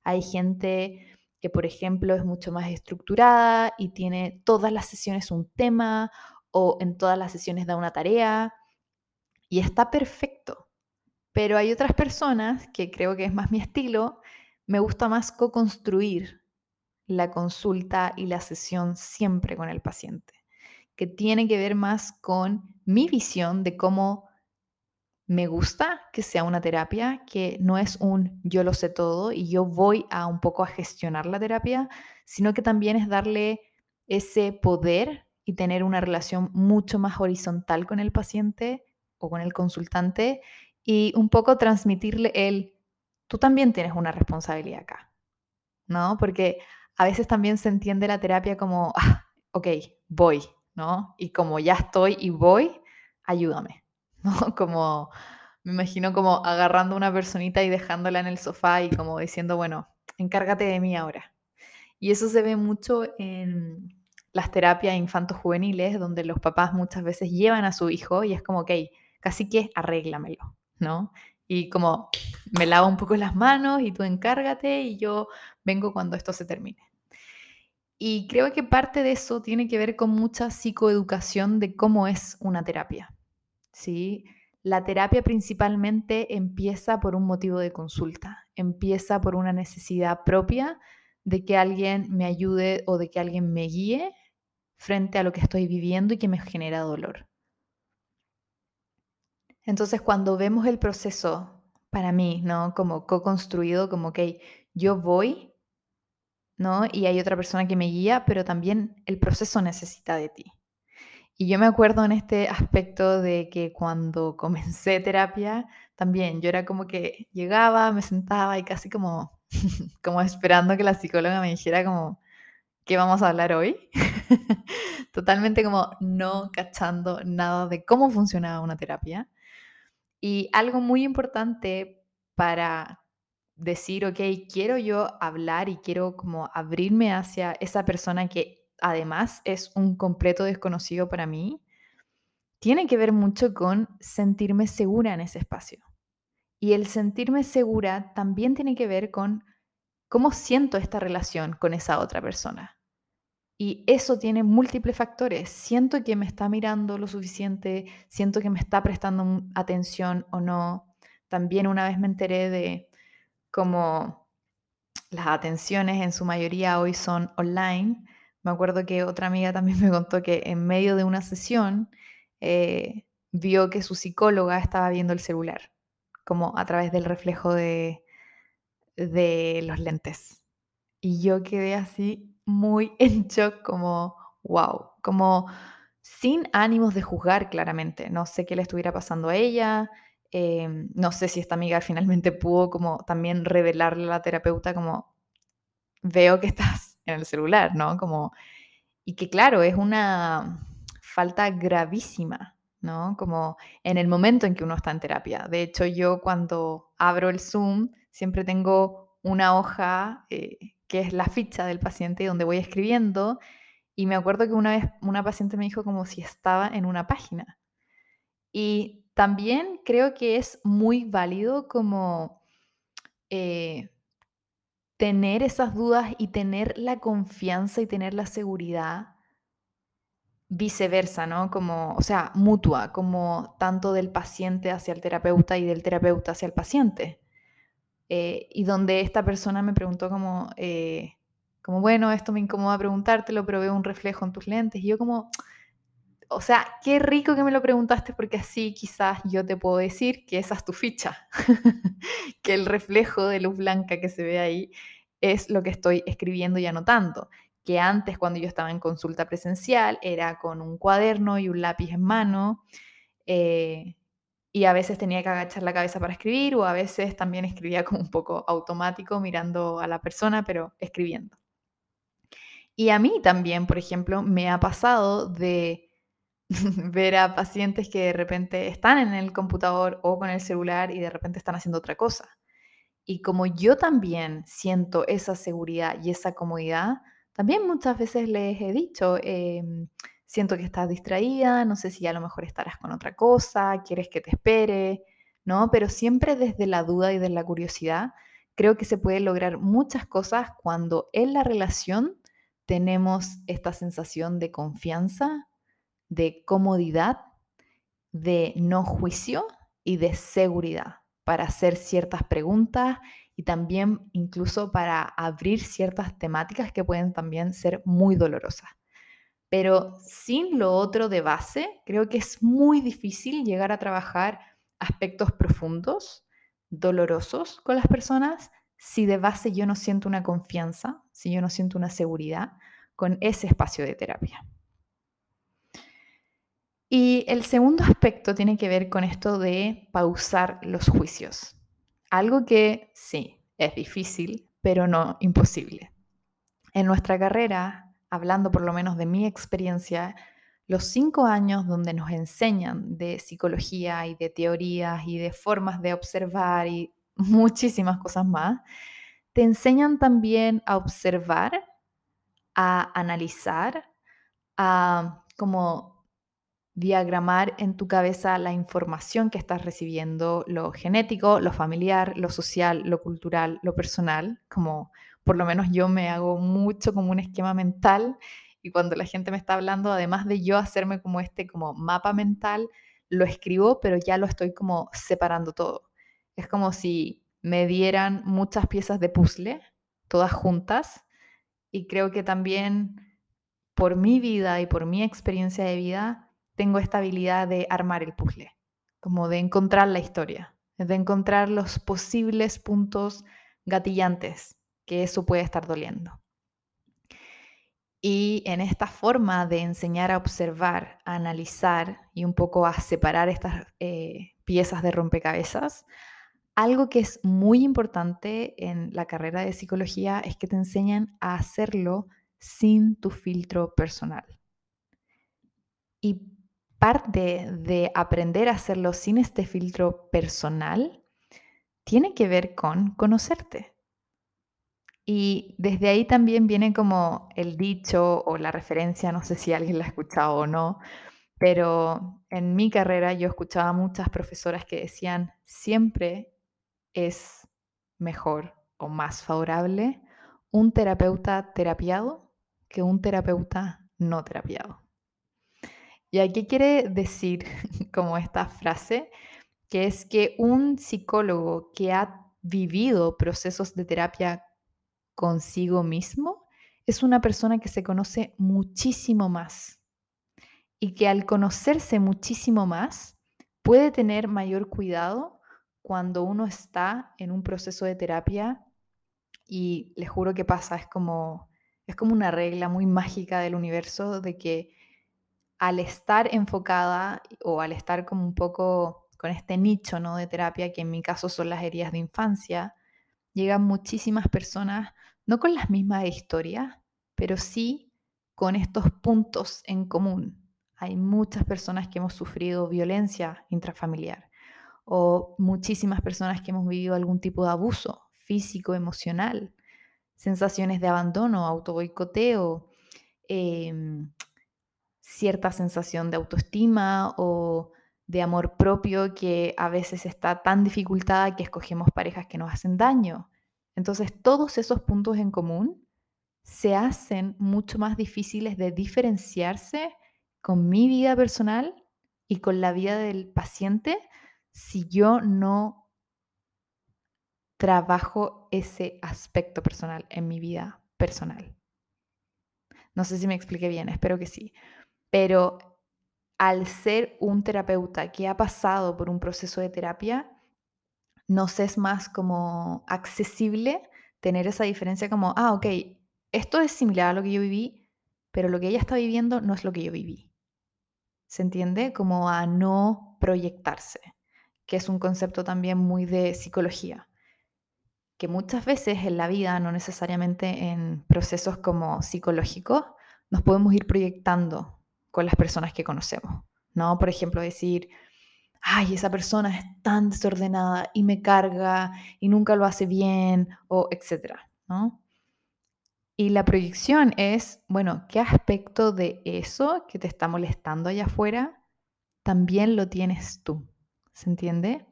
Hay gente que, por ejemplo, es mucho más estructurada y tiene todas las sesiones un tema o en todas las sesiones da una tarea y está perfecto. Pero hay otras personas que creo que es más mi estilo, me gusta más co-construir la consulta y la sesión siempre con el paciente, que tiene que ver más con mi visión de cómo me gusta que sea una terapia, que no es un yo lo sé todo y yo voy a un poco a gestionar la terapia, sino que también es darle ese poder y tener una relación mucho más horizontal con el paciente o con el consultante y un poco transmitirle el, tú también tienes una responsabilidad acá, ¿no? Porque a veces también se entiende la terapia como, ah, ok, voy, ¿no? Y como ya estoy y voy, ayúdame, ¿no? Como, me imagino como agarrando una personita y dejándola en el sofá y como diciendo, bueno, encárgate de mí ahora. Y eso se ve mucho en, las terapias infantos juveniles, donde los papás muchas veces llevan a su hijo y es como, ok, casi que arréglamelo, ¿no? Y como me lavo un poco las manos y tú encárgate y yo vengo cuando esto se termine. Y creo que parte de eso tiene que ver con mucha psicoeducación de cómo es una terapia. ¿sí? La terapia principalmente empieza por un motivo de consulta, empieza por una necesidad propia de que alguien me ayude o de que alguien me guíe frente a lo que estoy viviendo y que me genera dolor. Entonces, cuando vemos el proceso, para mí, ¿no? Como co-construido, como que yo voy ¿no? Y hay otra persona que me guía, pero también el proceso necesita de ti. Y yo me acuerdo en este aspecto de que cuando comencé terapia, también yo era como que llegaba, me sentaba y casi como, como esperando que la psicóloga me dijera como, ¿qué vamos a hablar hoy? Totalmente como no cachando nada de cómo funcionaba una terapia. Y algo muy importante para decir, ok, quiero yo hablar y quiero como abrirme hacia esa persona que además es un completo desconocido para mí, tiene que ver mucho con sentirme segura en ese espacio. Y el sentirme segura también tiene que ver con cómo siento esta relación con esa otra persona. Y eso tiene múltiples factores. Siento que me está mirando lo suficiente, siento que me está prestando atención o no. También una vez me enteré de como las atenciones en su mayoría hoy son online. Me acuerdo que otra amiga también me contó que en medio de una sesión eh, vio que su psicóloga estaba viendo el celular, como a través del reflejo de, de los lentes. Y yo quedé así muy en shock, como, wow, como sin ánimos de juzgar claramente. No sé qué le estuviera pasando a ella, Em, no sé si esta amiga finalmente pudo como también revelarle a la terapeuta como veo que estás en el celular, ¿no? Como, y que claro, es una falta gravísima, ¿no? Como en el momento en que uno está en terapia. De hecho, yo cuando abro el Zoom siempre tengo una hoja eh, que es la ficha del paciente donde voy escribiendo y me acuerdo que una vez una paciente me dijo como si estaba en una página. Y también creo que es muy válido como eh, tener esas dudas y tener la confianza y tener la seguridad viceversa, ¿no? Como, o sea, mutua, como tanto del paciente hacia el terapeuta y del terapeuta hacia el paciente. Eh, y donde esta persona me preguntó como, eh, como, bueno, esto me incomoda preguntártelo, pero veo un reflejo en tus lentes. Y yo como, o sea, qué rico que me lo preguntaste porque así quizás yo te puedo decir que esa es tu ficha, que el reflejo de luz blanca que se ve ahí es lo que estoy escribiendo y anotando, que antes cuando yo estaba en consulta presencial era con un cuaderno y un lápiz en mano eh, y a veces tenía que agachar la cabeza para escribir o a veces también escribía como un poco automático mirando a la persona pero escribiendo. Y a mí también, por ejemplo, me ha pasado de ver a pacientes que de repente están en el computador o con el celular y de repente están haciendo otra cosa. Y como yo también siento esa seguridad y esa comodidad, también muchas veces les he dicho, em, siento que estás distraída, no sé si a lo mejor estarás con otra cosa, quieres que te espere, ¿no? Pero siempre desde la duda y desde la curiosidad, creo que se puede lograr muchas cosas cuando en la relación tenemos esta sensación de confianza, de comodidad, de no juicio y de seguridad para hacer ciertas preguntas y también incluso para abrir ciertas temáticas que pueden también ser muy dolorosas. Pero sin lo otro de base, creo que es muy difícil llegar a trabajar aspectos profundos, dolorosos con las personas, si de base yo no siento una confianza, si yo no siento una seguridad con ese espacio de terapia. Y el segundo aspecto tiene que ver con esto de pausar los juicios. Algo que sí, es difícil, pero no imposible. En nuestra carrera, hablando por lo menos de mi experiencia, los cinco años donde nos enseñan de psicología y de teorías y de formas de observar y muchísimas cosas más, te enseñan también a observar, a analizar, a como diagramar en tu cabeza la información que estás recibiendo, lo genético, lo familiar, lo social, lo cultural, lo personal, como por lo menos yo me hago mucho como un esquema mental y cuando la gente me está hablando, además de yo hacerme como este como mapa mental, lo escribo, pero ya lo estoy como separando todo. Es como si me dieran muchas piezas de puzzle, todas juntas, y creo que también por mi vida y por mi experiencia de vida, tengo esta habilidad de armar el puzzle, como de encontrar la historia, de encontrar los posibles puntos gatillantes que eso puede estar doliendo. Y en esta forma de enseñar a observar, a analizar y un poco a separar estas eh, piezas de rompecabezas, algo que es muy importante en la carrera de psicología es que te enseñan a hacerlo sin tu filtro personal. Y parte de aprender a hacerlo sin este filtro personal tiene que ver con conocerte. Y desde ahí también viene como el dicho o la referencia, no sé si alguien la ha escuchado o no, pero en mi carrera yo escuchaba muchas profesoras que decían, siempre es mejor o más favorable un terapeuta terapiado que un terapeuta no terapiado. ¿Y a qué quiere decir como esta frase? Que es que un psicólogo que ha vivido procesos de terapia consigo mismo, es una persona que se conoce muchísimo más y que al conocerse muchísimo más puede tener mayor cuidado cuando uno está en un proceso de terapia y les juro que pasa, es como, es como una regla muy mágica del universo de que al estar enfocada o al estar como un poco con este nicho ¿no? de terapia, que en mi caso son las heridas de infancia, llegan muchísimas personas no con las mismas historias, pero sí con estos puntos en común. Hay muchas personas que hemos sufrido violencia intrafamiliar o muchísimas personas que hemos vivido algún tipo de abuso físico, emocional, sensaciones de abandono, autoboicoteo, em, cierta sensación de autoestima o de amor propio que a veces está tan dificultada que escogemos parejas que nos hacen daño. Entonces, todos esos puntos en común se hacen mucho más difíciles de diferenciarse con mi vida personal y con la vida del paciente si yo no trabajo ese aspecto personal en mi vida personal. No sé si me expliqué bien, espero que sí. Pero al ser un terapeuta que ha pasado por un proceso de terapia, nos es más como accesible tener esa diferencia como, ah, ok, esto es similar a lo que yo viví, pero lo que ella está viviendo no es lo que yo viví. ¿Se entiende? Como a no proyectarse, que es un concepto también muy de psicología, que muchas veces en la vida, no necesariamente en procesos como psicológicos, nos podemos ir proyectando con las personas que conocemos, ¿no? Por ejemplo, decir, ay, esa persona es tan desordenada y me carga y nunca lo hace bien, o etcétera, ¿no? Y la proyección es, bueno, ¿qué aspecto de eso que te está molestando allá afuera también lo tienes tú? ¿Se entiende?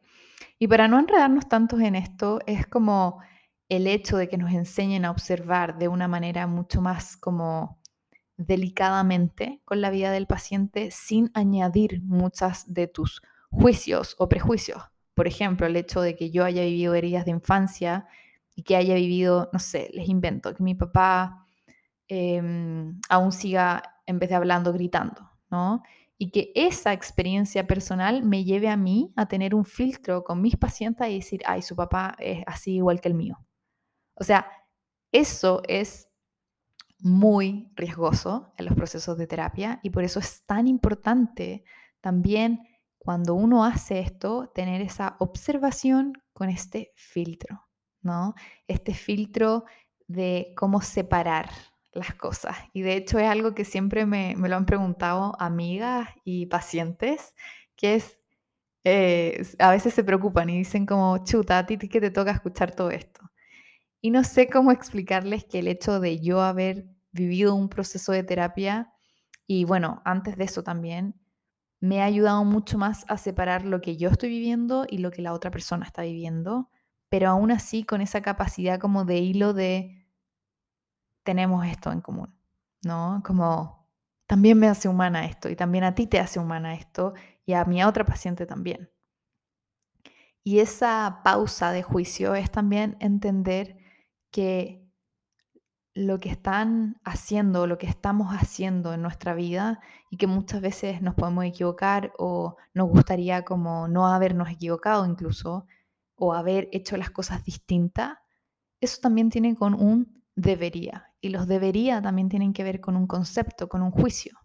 Y para no enredarnos tantos en esto, es como el hecho de que nos enseñen a observar de una manera mucho más como delicadamente con la vida del paciente sin añadir muchas de tus juicios o prejuicios. Por ejemplo, el hecho de que yo haya vivido heridas de infancia y que haya vivido, no sé, les invento, que mi papá em, aún siga, en vez de hablando, gritando, ¿no? Y que esa experiencia personal me lleve a mí a tener un filtro con mis pacientes y decir, ay, su papá es así igual que el mío. O sea, eso es muy riesgoso en los procesos de terapia y por eso es tan importante también cuando uno hace esto, tener esa observación con este filtro, ¿no? Este filtro de cómo separar las cosas. Y de hecho es algo que siempre me, lo han preguntado amigas y pacientes, que es, eh, a veces se preocupan y dicen como, chuta, a ti que te toca escuchar todo esto. Y no sé cómo explicarles que el hecho de yo haber vivido un proceso de terapia y bueno, antes de eso también, me ha ayudado mucho más a separar lo que yo estoy viviendo y lo que la otra persona está viviendo, pero aún así con esa capacidad como de hilo de tenemos esto en común, ¿no? Como también me hace humana esto y también a ti te hace humana esto y a mi otra paciente también. Y esa pausa de juicio es también entender que lo que están haciendo, lo que estamos haciendo en nuestra vida y que muchas veces nos podemos equivocar o nos gustaría como no habernos equivocado incluso o haber hecho las cosas distintas, eso también tiene con un debería. Y los debería también tienen que ver con un concepto, con un juicio,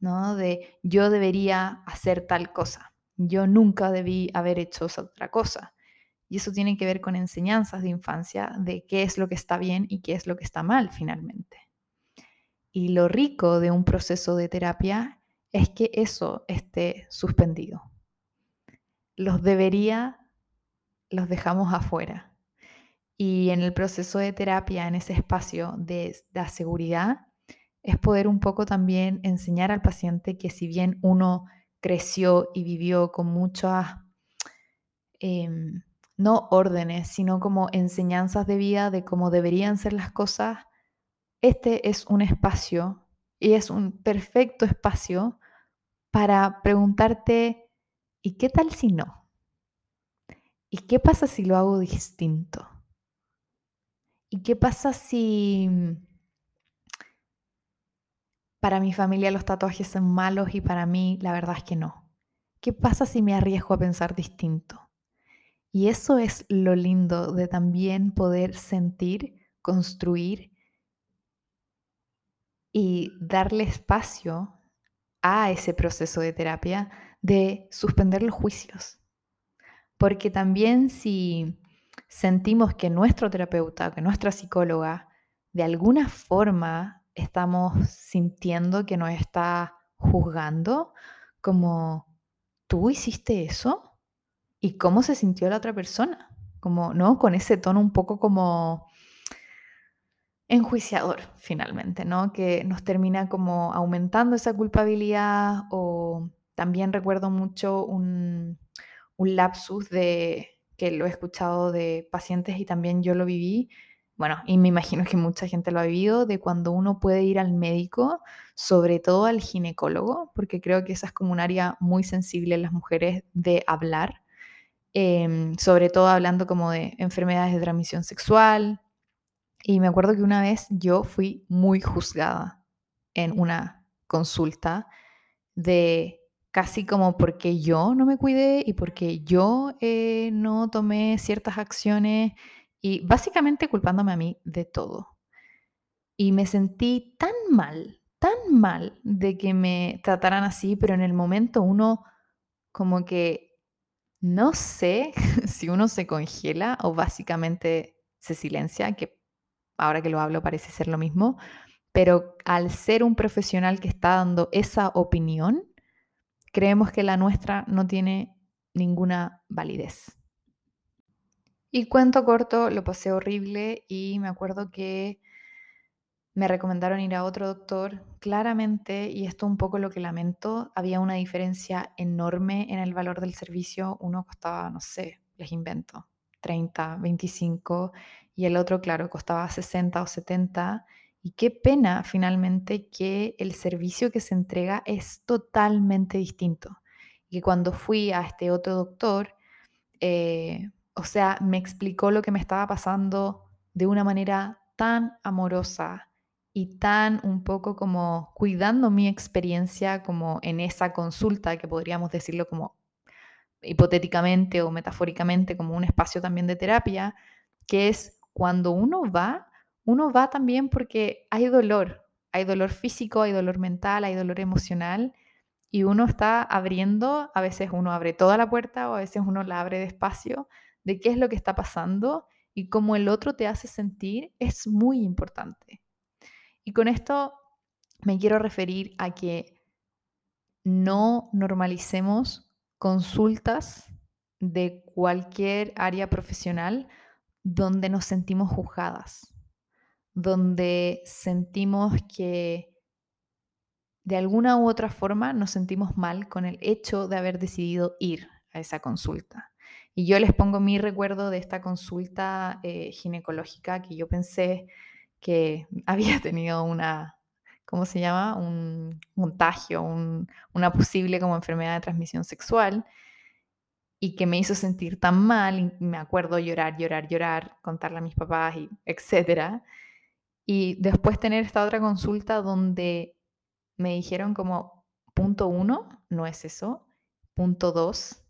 ¿no? De yo debería hacer tal cosa, yo nunca debí haber hecho esa otra cosa. Y eso tiene que ver con enseñanzas de infancia de qué es lo que está bien y qué es lo que está mal finalmente. Y lo rico de un proceso de terapia es que eso esté suspendido. Los debería, los dejamos afuera. Y en el proceso de terapia, en ese espacio de la seguridad, es poder un poco también enseñar al paciente que si bien uno creció y vivió con muchas em, no órdenes, sino como enseñanzas de vida de cómo deberían ser las cosas, este es un espacio y es un perfecto espacio para preguntarte, ¿y qué tal si no? ¿Y qué pasa si lo hago distinto? ¿Y qué pasa si mm, para mi familia los tatuajes son malos y para mí la verdad es que no? ¿Qué pasa si me arriesgo a pensar distinto? Y eso es lo lindo de también poder sentir, construir y darle espacio a ese proceso de terapia de suspender los juicios. Porque también si sentimos que nuestro terapeuta, que nuestra psicóloga, de alguna forma estamos sintiendo que nos está juzgando, como, ¿tú hiciste eso? Y cómo se sintió la otra persona, como, ¿no? Con ese tono un poco como enjuiciador finalmente, ¿no? Que nos termina como aumentando esa culpabilidad o también recuerdo mucho un, lapsus de que lo he escuchado de pacientes y también yo lo viví, bueno, y me imagino que mucha gente lo ha vivido, de cuando uno puede ir al médico, sobre todo al ginecólogo, porque creo que esa es como un área muy sensible en las mujeres de hablar, Em, sobre todo hablando como de enfermedades de transmisión sexual. Y me acuerdo que una vez yo fui muy juzgada en una consulta de casi como porque yo no me cuidé y porque yo eh, no tomé ciertas acciones y básicamente culpándome a mí de todo. Y me sentí tan mal, tan mal de que me trataran así, pero en el momento uno como que no sé si uno se congela o básicamente se silencia, que ahora que lo hablo parece ser lo mismo, pero al ser un profesional que está dando esa opinión, creemos que la nuestra no tiene ninguna validez. Y cuento corto, lo pasé horrible y me acuerdo que me recomendaron ir a otro doctor. Claramente, y esto un poco lo que lamento, había una diferencia enorme en el valor del servicio. Uno costaba, no sé, les invento, 30, 25 y el otro, claro, costaba 60 o 70. Y qué pena finalmente que el servicio que se entrega es totalmente distinto. Y cuando fui a este otro doctor, eh, o sea, me explicó lo que me estaba pasando de una manera tan amorosa, y tan un poco como cuidando mi experiencia como en esa consulta, que podríamos decirlo como hipotéticamente o metafóricamente como un espacio también de terapia, que es cuando uno va, uno va también porque hay dolor, hay dolor físico, hay dolor mental, hay dolor emocional, y uno está abriendo, a veces uno abre toda la puerta o a veces uno la abre despacio, de qué es lo que está pasando y cómo el otro te hace sentir es muy importante. Y con esto me quiero referir a que no normalicemos consultas de cualquier área profesional donde nos sentimos juzgadas, donde sentimos que de alguna u otra forma nos sentimos mal con el hecho de haber decidido ir a esa consulta. Y yo les pongo mi recuerdo de esta consulta eh, ginecológica que yo pensé que había tenido una, ¿cómo se llama? Un contagio, una posible como enfermedad de transmisión sexual y que me hizo sentir tan mal, y me acuerdo llorar, llorar, llorar, contarle a mis papás, y etcétera. Y después tener esta otra consulta donde me dijeron como, punto uno, no es eso, punto dos,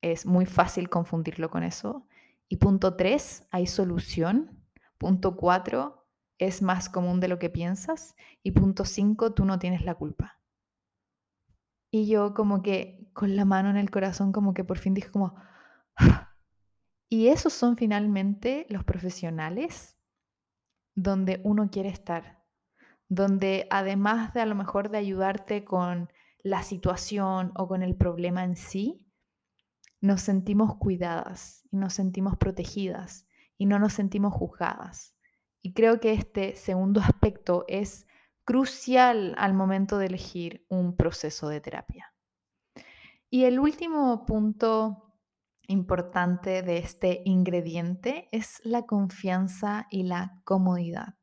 es muy fácil confundirlo con eso, y punto tres, hay solución, punto cuatro, es más común de lo que piensas, y punto cinco, tú no tienes la culpa. Y yo como que con la mano en el corazón, como que por fin dije como, y esos son finalmente los profesionales donde uno quiere estar, donde además de a lo mejor de ayudarte con la situación o con el problema en sí, nos sentimos cuidadas y nos sentimos protegidas y no nos sentimos juzgadas. Y creo que este segundo aspecto es crucial al momento de elegir un proceso de terapia. Y el último punto importante de este ingrediente es la confianza y la comodidad.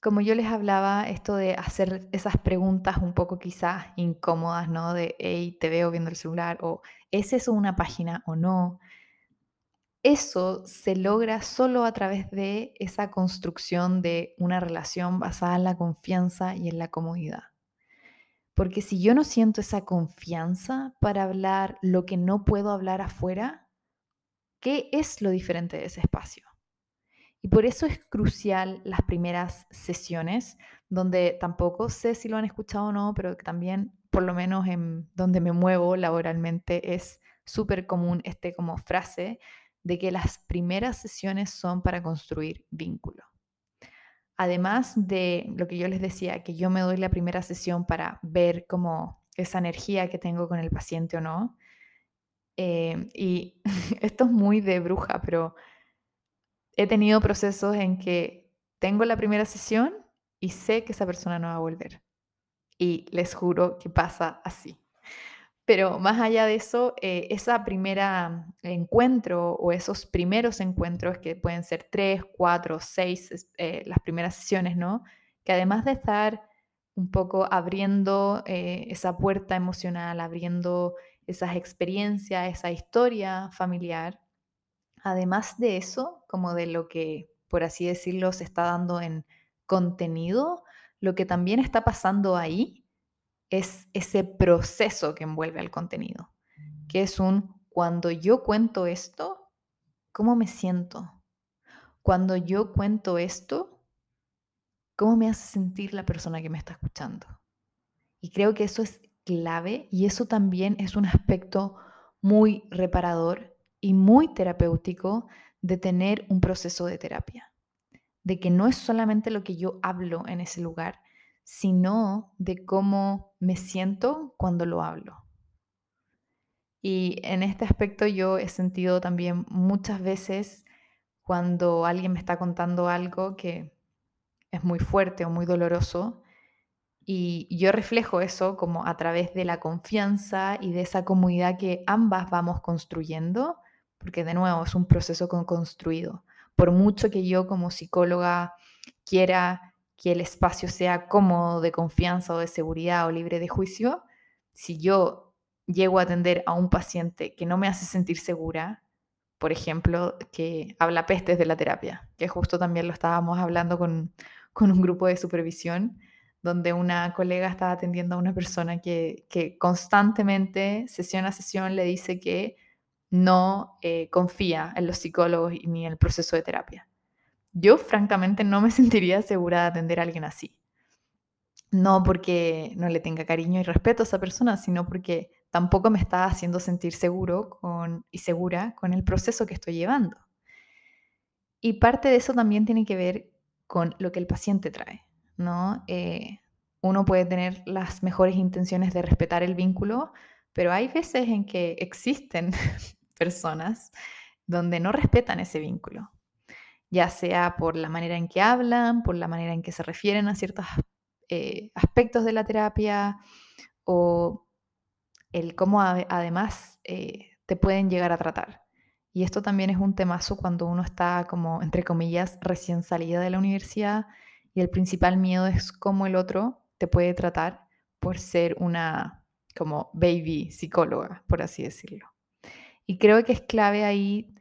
Como yo les hablaba, esto de hacer esas preguntas un poco quizás incómodas, ¿no? De, hey, te veo viendo el celular, o ¿es eso una página o no? Eso se logra solo a través de esa construcción de una relación basada en la confianza y en la comodidad. Porque si yo no siento esa confianza para hablar lo que no puedo hablar afuera, ¿qué es lo diferente de ese espacio? Y por eso es crucial las primeras sesiones, donde tampoco sé si lo han escuchado o no, pero también, por lo menos en donde me muevo laboralmente, es súper común este como frase de que las primeras sesiones son para construir vínculo. Además de lo que yo les decía, que yo me doy la primera sesión para ver como esa energía que tengo con el paciente o no. Eh, y esto es muy de bruja, pero he tenido procesos en que tengo la primera sesión y sé que esa persona no va a volver. Y les juro que pasa así. Pero más allá de eso, eh, esa primera encuentro o esos primeros encuentros que pueden ser tres, cuatro, seis, eh, las primeras sesiones, ¿no? Que además de estar un poco abriendo eh, esa puerta emocional, abriendo esas experiencias, esa historia familiar, además de eso, como de lo que, por así decirlo, se está dando en contenido, lo que también está pasando ahí es ese proceso que envuelve al contenido, que es un cuando yo cuento esto, ¿cómo me siento? Cuando yo cuento esto, ¿cómo me hace sentir la persona que me está escuchando? Y creo que eso es clave y eso también es un aspecto muy reparador y muy terapéutico de tener un proceso de terapia. De que no es solamente lo que yo hablo en ese lugar, sino de cómo me siento cuando lo hablo. Y en este aspecto yo he sentido también muchas veces cuando alguien me está contando algo que es muy fuerte o muy doloroso, y yo reflejo eso como a través de la confianza y de esa comunidad que ambas vamos construyendo, porque de nuevo es un proceso construido. Por mucho que yo como psicóloga quiera que el espacio sea cómodo, de confianza o de seguridad o libre de juicio, si yo llego a atender a un paciente que no me hace sentir segura, por ejemplo, que habla pestes de la terapia, que justo también lo estábamos hablando con, con un grupo de supervisión, donde una colega estaba atendiendo a una persona que, que constantemente, sesión a sesión, le dice que no eh, confía en los psicólogos ni en el proceso de terapia. Yo francamente no me sentiría segura de atender a alguien así. No porque no le tenga cariño y respeto a esa persona, sino porque tampoco me está haciendo sentir seguro y segura con el proceso que estoy llevando. Y parte de eso también tiene que ver con lo que el paciente trae, ¿no? Eh, uno puede tener las mejores intenciones de respetar el vínculo, pero hay veces en que existen personas donde no respetan ese vínculo, ya sea por la manera en que hablan, por la manera en que se refieren a ciertas eh, aspectos de la terapia o el cómo además eh, te pueden llegar a tratar. Y esto también es un temazo cuando uno está como, entre comillas, recién salida de la universidad y el principal miedo es cómo el otro te puede tratar por ser una como baby psicóloga, por así decirlo. Y creo que es clave ahí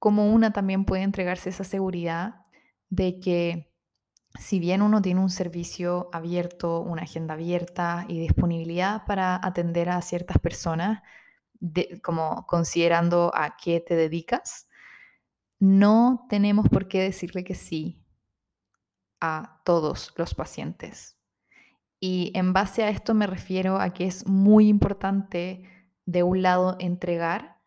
cómo una también puede entregarse esa seguridad de que si bien uno tiene un servicio abierto, una agenda abierta y disponibilidad para atender a ciertas personas, como considerando a qué te dedicas, no tenemos por qué decirle que sí a todos los pacientes. Y en base a esto me refiero a que es muy importante, de un lado, entregar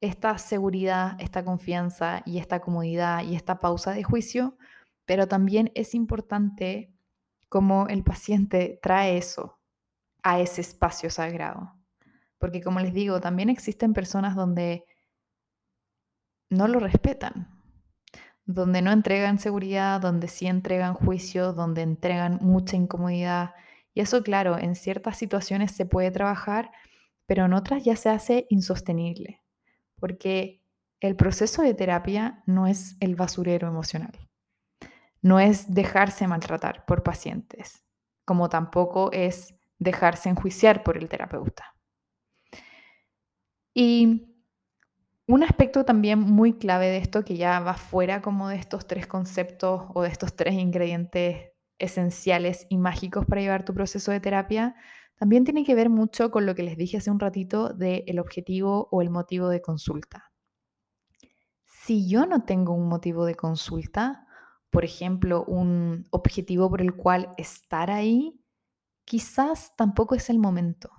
esta seguridad, esta confianza y esta comodidad y esta pausa de juicio, pero también es importante cómo el paciente trae eso a ese espacio sagrado. Porque como les digo, también existen personas donde no lo respetan, donde no entregan seguridad, donde sí entregan juicio, donde entregan mucha incomodidad. Y eso, claro, en ciertas situaciones se puede trabajar, pero en otras ya se hace insostenible, porque el proceso de terapia no es el basurero emocional, no es dejarse maltratar por pacientes, como tampoco es dejarse enjuiciar por el terapeuta. Y un aspecto también muy clave de esto, que ya va fuera como de estos tres conceptos o de estos tres ingredientes esenciales y mágicos para llevar tu proceso de terapia, también tiene que ver mucho con lo que les dije hace un ratito del el objetivo o el motivo de consulta. Si yo no tengo un motivo de consulta, por ejemplo, un objetivo por el cual estar ahí, quizás tampoco es el momento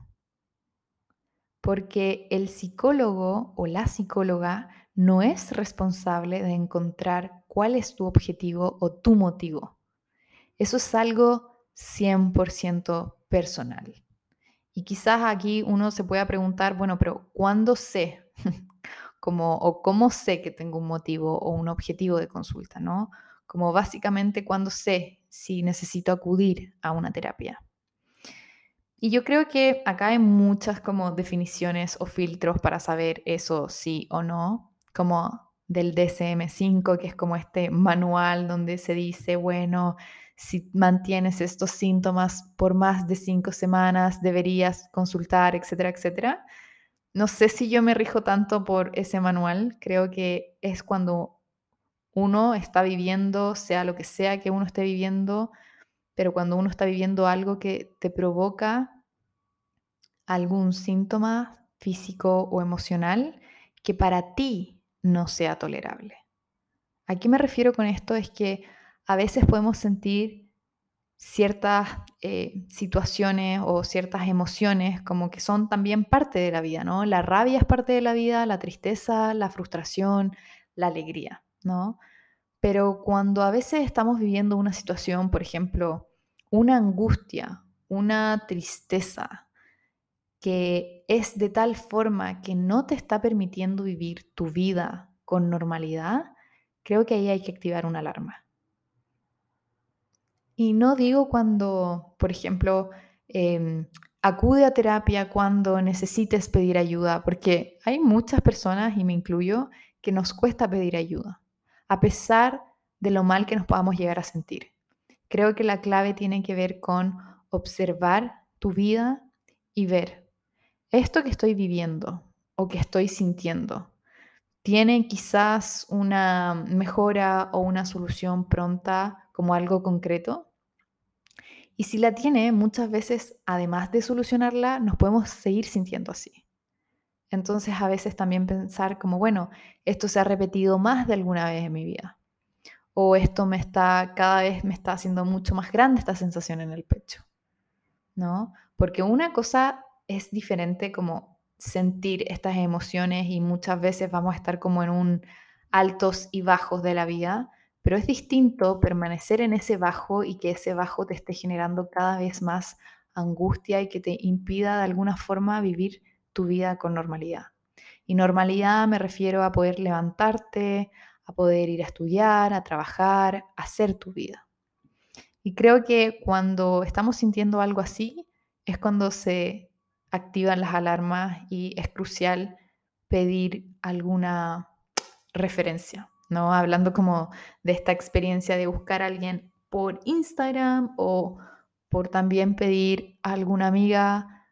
porque el psicólogo o la psicóloga no es responsable de encontrar cuál es tu objetivo o tu motivo. Eso es algo 100% personal. Y quizás aquí uno se pueda preguntar, bueno, pero ¿cuándo sé? como, o cómo sé que tengo un motivo o un objetivo de consulta, ¿no? Como básicamente cuándo sé si necesito acudir a una terapia. Y yo creo que acá hay muchas como definiciones o filtros para saber eso sí o no, como del DSM5, que es como este manual donde se dice, bueno, si mantienes estos síntomas por más de cinco semanas, deberías consultar, etcétera, etcétera. No sé si yo me rijo tanto por ese manual, creo que es cuando uno está viviendo, sea lo que sea que uno esté viviendo, pero cuando uno está viviendo algo que te provoca algún síntoma físico o emocional que para ti no sea tolerable. ¿A qué me refiero con esto? Es que a veces podemos sentir ciertas eh, situaciones o ciertas emociones como que son también parte de la vida, ¿no? La rabia es parte de la vida, la tristeza, la frustración, la alegría, ¿no? Pero cuando a veces estamos viviendo una situación, por ejemplo, una angustia, una tristeza, que es de tal forma que no te está permitiendo vivir tu vida con normalidad, creo que ahí hay que activar una alarma. Y no digo cuando, por ejemplo, em, acude a terapia cuando necesites pedir ayuda, porque hay muchas personas, y me incluyo, que nos cuesta pedir ayuda, a pesar de lo mal que nos podamos llegar a sentir. Creo que la clave tiene que ver con observar tu vida y ver esto que estoy viviendo o que estoy sintiendo, ¿tiene quizás una mejora o una solución pronta como algo concreto? Y si la tiene, muchas veces, además de solucionarla, nos podemos seguir sintiendo así. Entonces a veces también pensar como, bueno, esto se ha repetido más de alguna vez en mi vida. O esto me está, cada vez me está haciendo mucho más grande esta sensación en el pecho. ¿No? Porque una cosa es diferente como sentir estas emociones y muchas veces vamos a estar como en un altos y bajos de la vida, pero es distinto permanecer en ese bajo y que ese bajo te esté generando cada vez más angustia y que te impida de alguna forma vivir tu vida con normalidad. Y normalidad me refiero a poder levantarte, a poder ir a estudiar, a trabajar, a hacer tu vida. Y creo que cuando estamos sintiendo algo así, es cuando se activan las alarmas y es crucial pedir alguna referencia, ¿no? Hablando como de esta experiencia de buscar a alguien por Instagram o por también pedir a alguna amiga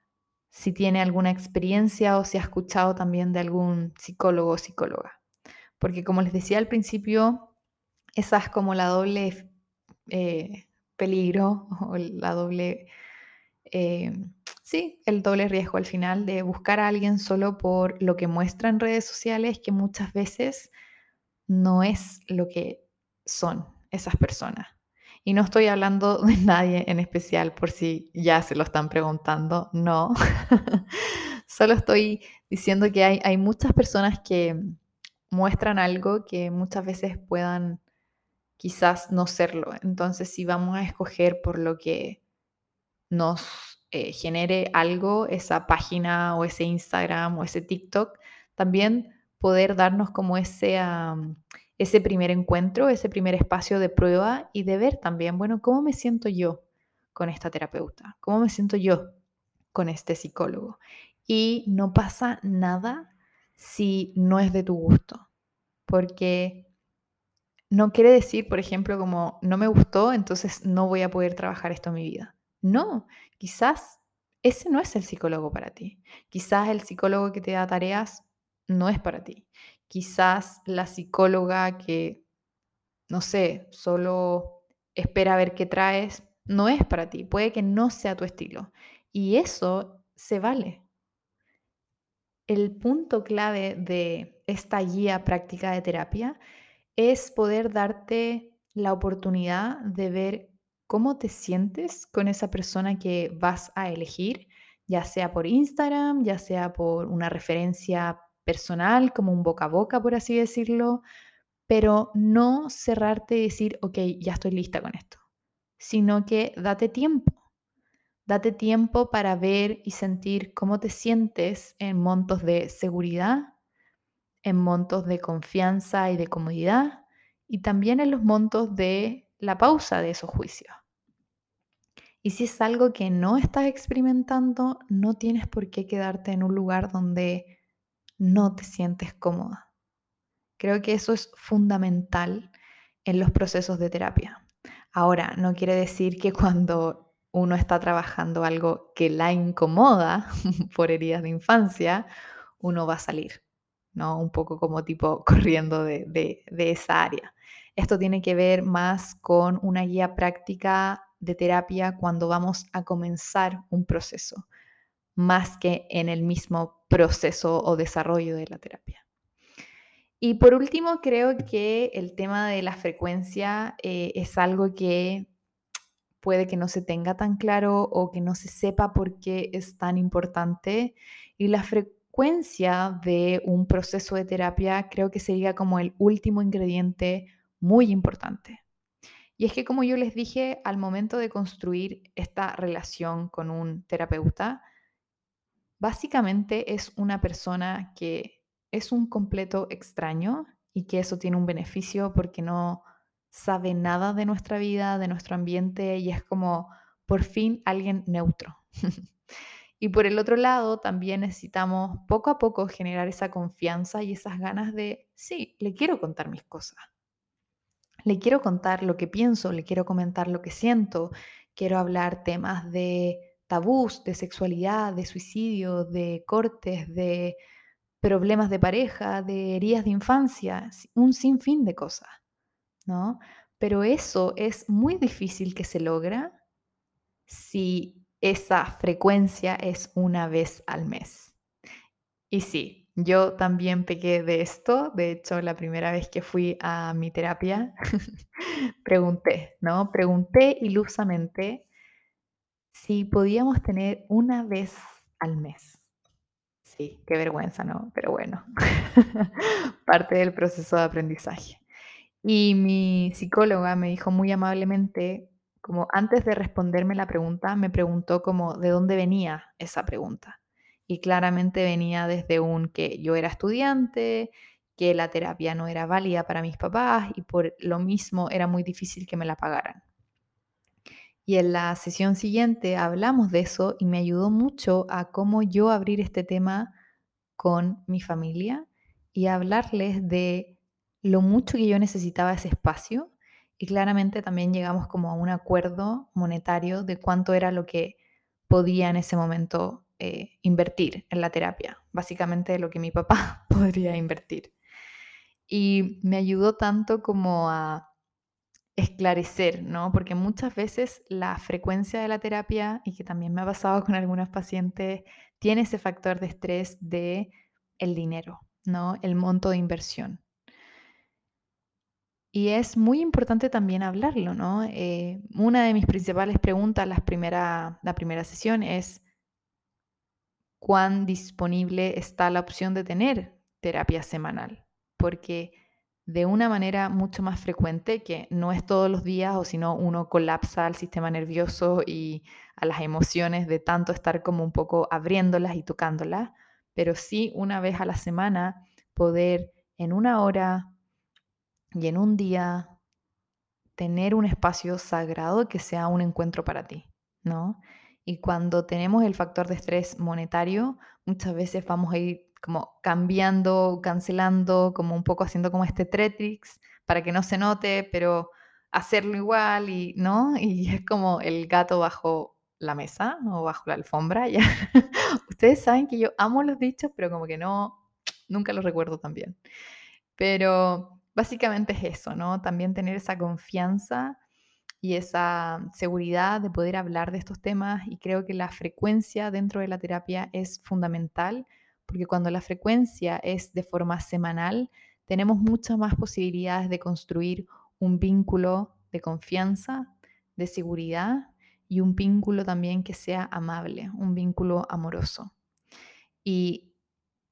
si tiene alguna experiencia o si ha escuchado también de algún psicólogo o psicóloga. Porque como les decía al principio, esa es como la doble eh, peligro o la doble, eh, sí, el doble riesgo al final de buscar a alguien solo por lo que muestra en redes sociales, que muchas veces no es lo que son esas personas. Y no estoy hablando de nadie en especial por si ya se lo están preguntando, no. Solo estoy diciendo que hay, hay muchas personas que muestran algo que muchas veces puedan quizás no serlo. Entonces, si vamos a escoger por lo que nos eh, genere algo, esa página o ese Instagram o ese TikTok, también poder darnos como ese, ese primer encuentro, ese primer espacio de prueba y de ver también, bueno, ¿cómo me siento yo con esta terapeuta? ¿Cómo me siento yo con este psicólogo? Y no pasa nada si no es de tu gusto, porque no quiere decir, por ejemplo, como no me gustó, entonces no voy a poder trabajar esto en mi vida. No, quizás ese no es el psicólogo para ti. Quizás el psicólogo que te da tareas no es para ti quizás la psicóloga que, no sé, solo espera a ver qué traes, no es para ti, puede que no sea tu estilo. Y eso se vale. El punto clave de esta guía práctica de terapia es poder darte la oportunidad de ver cómo te sientes con esa persona que vas a elegir, ya sea por Instagram, ya sea por una referencia personal, como un boca a boca, por así decirlo, pero no cerrarte y decir, ok, ya estoy lista con esto, sino que date tiempo. Date tiempo para ver y sentir cómo te sientes en montos de seguridad, en montos de confianza y de comodidad, y también en los montos de la pausa de esos juicios. Y si es algo que no estás experimentando, no tienes por qué quedarte en un lugar donde no te sientes cómoda. Creo que eso es fundamental en los procesos de terapia. Ahora, no quiere decir que cuando uno está trabajando algo que la incomoda por heridas de infancia, uno va a salir, ¿no? Un poco como tipo corriendo de, de esa área. Esto tiene que ver más con una guía práctica de terapia cuando vamos a comenzar un proceso más que en el mismo proceso o desarrollo de la terapia. Y por último, creo que el tema de la frecuencia eh, es algo que puede que no se tenga tan claro o que no se sepa por qué es tan importante. Y la frecuencia de un proceso de terapia creo que sería como el último ingrediente muy importante. Y es que como yo les dije, al momento de construir esta relación con un terapeuta, Básicamente es una persona que es un completo extraño y que eso tiene un beneficio porque no sabe nada de nuestra vida, de nuestro ambiente y es como por fin alguien neutro. y por el otro lado, también necesitamos poco a poco generar esa confianza y esas ganas de, sí, le quiero contar mis cosas. Le quiero contar lo que pienso, le quiero comentar lo que siento, quiero hablar temas de tabús de sexualidad, de suicidio, de cortes, de problemas de pareja, de heridas de infancia, un sinfín de cosas, ¿no? Pero eso es muy difícil que se logra si esa frecuencia es una vez al mes. Y sí, yo también pequé de esto. De hecho, la primera vez que fui a mi terapia, pregunté, ¿no? Pregunté ilusamente si podíamos tener una vez al mes. Sí, qué vergüenza, ¿no? Pero bueno, parte del proceso de aprendizaje. Y mi psicóloga me dijo muy amablemente, como antes de responderme la pregunta, me preguntó como de dónde venía esa pregunta. Y claramente venía desde un que yo era estudiante, que la terapia no era válida para mis papás y por lo mismo era muy difícil que me la pagaran. Y en la sesión siguiente hablamos de eso y me ayudó mucho a cómo yo abrir este tema con mi familia y hablarles de lo mucho que yo necesitaba ese espacio y claramente también llegamos como a un acuerdo monetario de cuánto era lo que podía en ese momento eh, invertir en la terapia, básicamente lo que mi papá podría invertir. Y me ayudó tanto como a esclarecer, ¿no? Porque muchas veces la frecuencia de la terapia, y que también me ha pasado con algunos pacientes, tiene ese factor de estrés de el dinero, ¿no? El monto de inversión. Y es muy importante también hablarlo, ¿no? Eh, una de mis principales preguntas la primera, la primera sesión es cuán disponible está la opción de tener terapia semanal, porque de una manera mucho más frecuente, que no es todos los días o si no uno colapsa al sistema nervioso y a las emociones de tanto estar como un poco abriéndolas y tocándolas, pero sí una vez a la semana poder en una hora y en un día tener un espacio sagrado que sea un encuentro para ti, ¿no? Y cuando tenemos el factor de estrés monetario, muchas veces vamos a ir como cambiando, cancelando, como un poco haciendo como este Tetrix para que no se note, pero hacerlo igual y, ¿no? Y es como el gato bajo la mesa o bajo la alfombra. ¿ya? Ustedes saben que yo amo los dichos, pero como que no, nunca los recuerdo tan bien. Pero básicamente es eso, ¿no? También tener esa confianza y esa seguridad de poder hablar de estos temas y creo que la frecuencia dentro de la terapia es fundamental porque cuando la frecuencia es de forma semanal, tenemos muchas más posibilidades de construir un vínculo de confianza, de seguridad y un vínculo también que sea amable, un vínculo amoroso. Y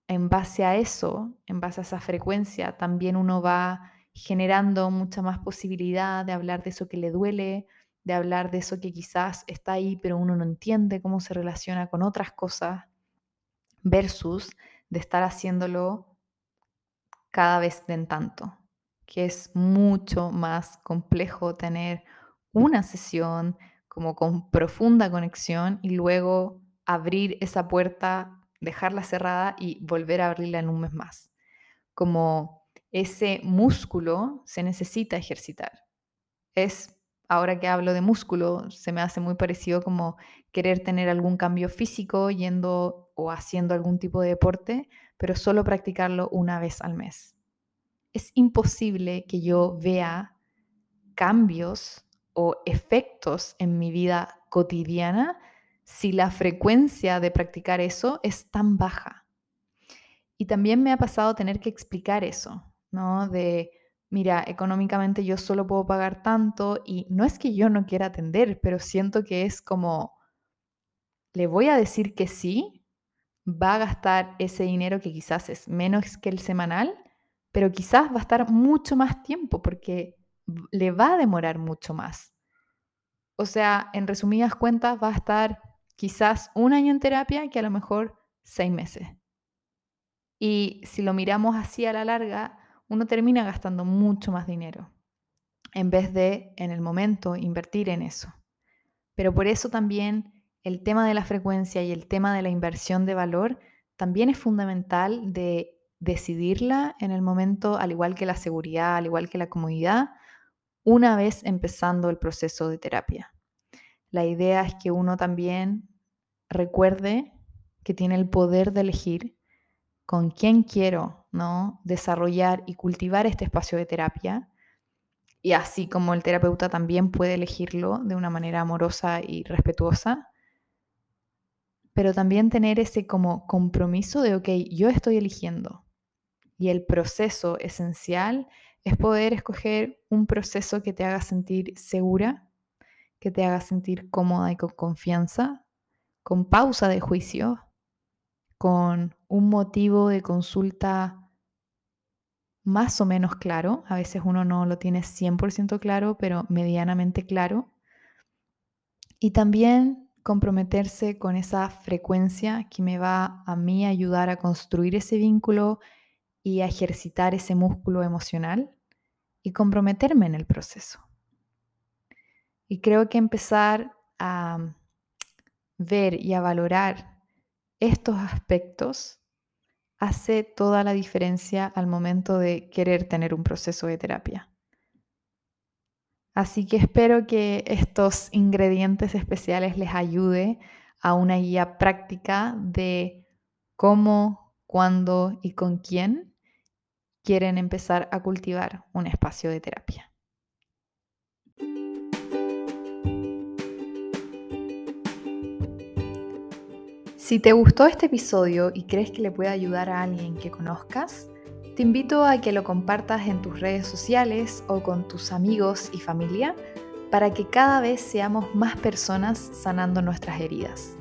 en base a eso, en base a esa frecuencia, también uno va generando mucha más posibilidad de hablar de eso que le duele, de hablar de eso que quizás está ahí, pero uno no entiende cómo se relaciona con otras cosas versus de estar haciéndolo cada vez de en tanto, que es mucho más complejo tener una sesión como con profunda conexión y luego abrir esa puerta, dejarla cerrada y volver a abrirla en un mes más. Como ese músculo se necesita ejercitar. Es ahora que hablo de músculo, se me hace muy parecido como querer tener algún cambio físico yendo o haciendo algún tipo de deporte, pero solo practicarlo una vez al mes. Es imposible que yo vea cambios o efectos en mi vida cotidiana si la frecuencia de practicar eso es tan baja. Y también me ha pasado tener que explicar eso, ¿no? De mira, económicamente yo solo puedo pagar tanto y no es que yo no quiera atender, pero siento que es como, le voy a decir que sí, va a gastar ese dinero que quizás es menos que el semanal, pero quizás va a estar mucho más tiempo porque le va a demorar mucho más. O sea, en resumidas cuentas, va a estar quizás un año en terapia que a lo mejor seis meses. Y si lo miramos así a la larga, uno termina gastando mucho más dinero en vez de en el momento invertir en eso. Pero por eso también el tema de la frecuencia y el tema de la inversión de valor también es fundamental de decidirla en el momento, al igual que la seguridad, al igual que la comodidad, una vez empezando el proceso de terapia. La idea es que uno también recuerde que tiene el poder de elegir con quién quiero ¿no? desarrollar y cultivar este espacio de terapia. Y así como el terapeuta también puede elegirlo de una manera amorosa y respetuosa, pero también tener ese como compromiso de, ok, yo estoy eligiendo. Y el proceso esencial es poder escoger un proceso que te haga sentir segura, que te haga sentir cómoda y con confianza, con pausa de juicio, con un motivo de consulta más o menos claro. A veces uno no lo tiene 100% claro, pero medianamente claro. Y también comprometerse con esa frecuencia que me va a mí ayudar a construir ese vínculo y a ejercitar ese músculo emocional y comprometerme en el proceso. Y creo que empezar a ver y a valorar estos aspectos hace toda la diferencia al momento de querer tener un proceso de terapia. Así que espero que estos ingredientes especiales les ayude a una guía práctica de cómo, cuándo y con quién quieren empezar a cultivar un espacio de terapia. Si te gustó este episodio y crees que le puede ayudar a alguien que conozcas, te invito a que lo compartas en tus redes sociales o con tus amigos y familia para que cada vez seamos más personas sanando nuestras heridas.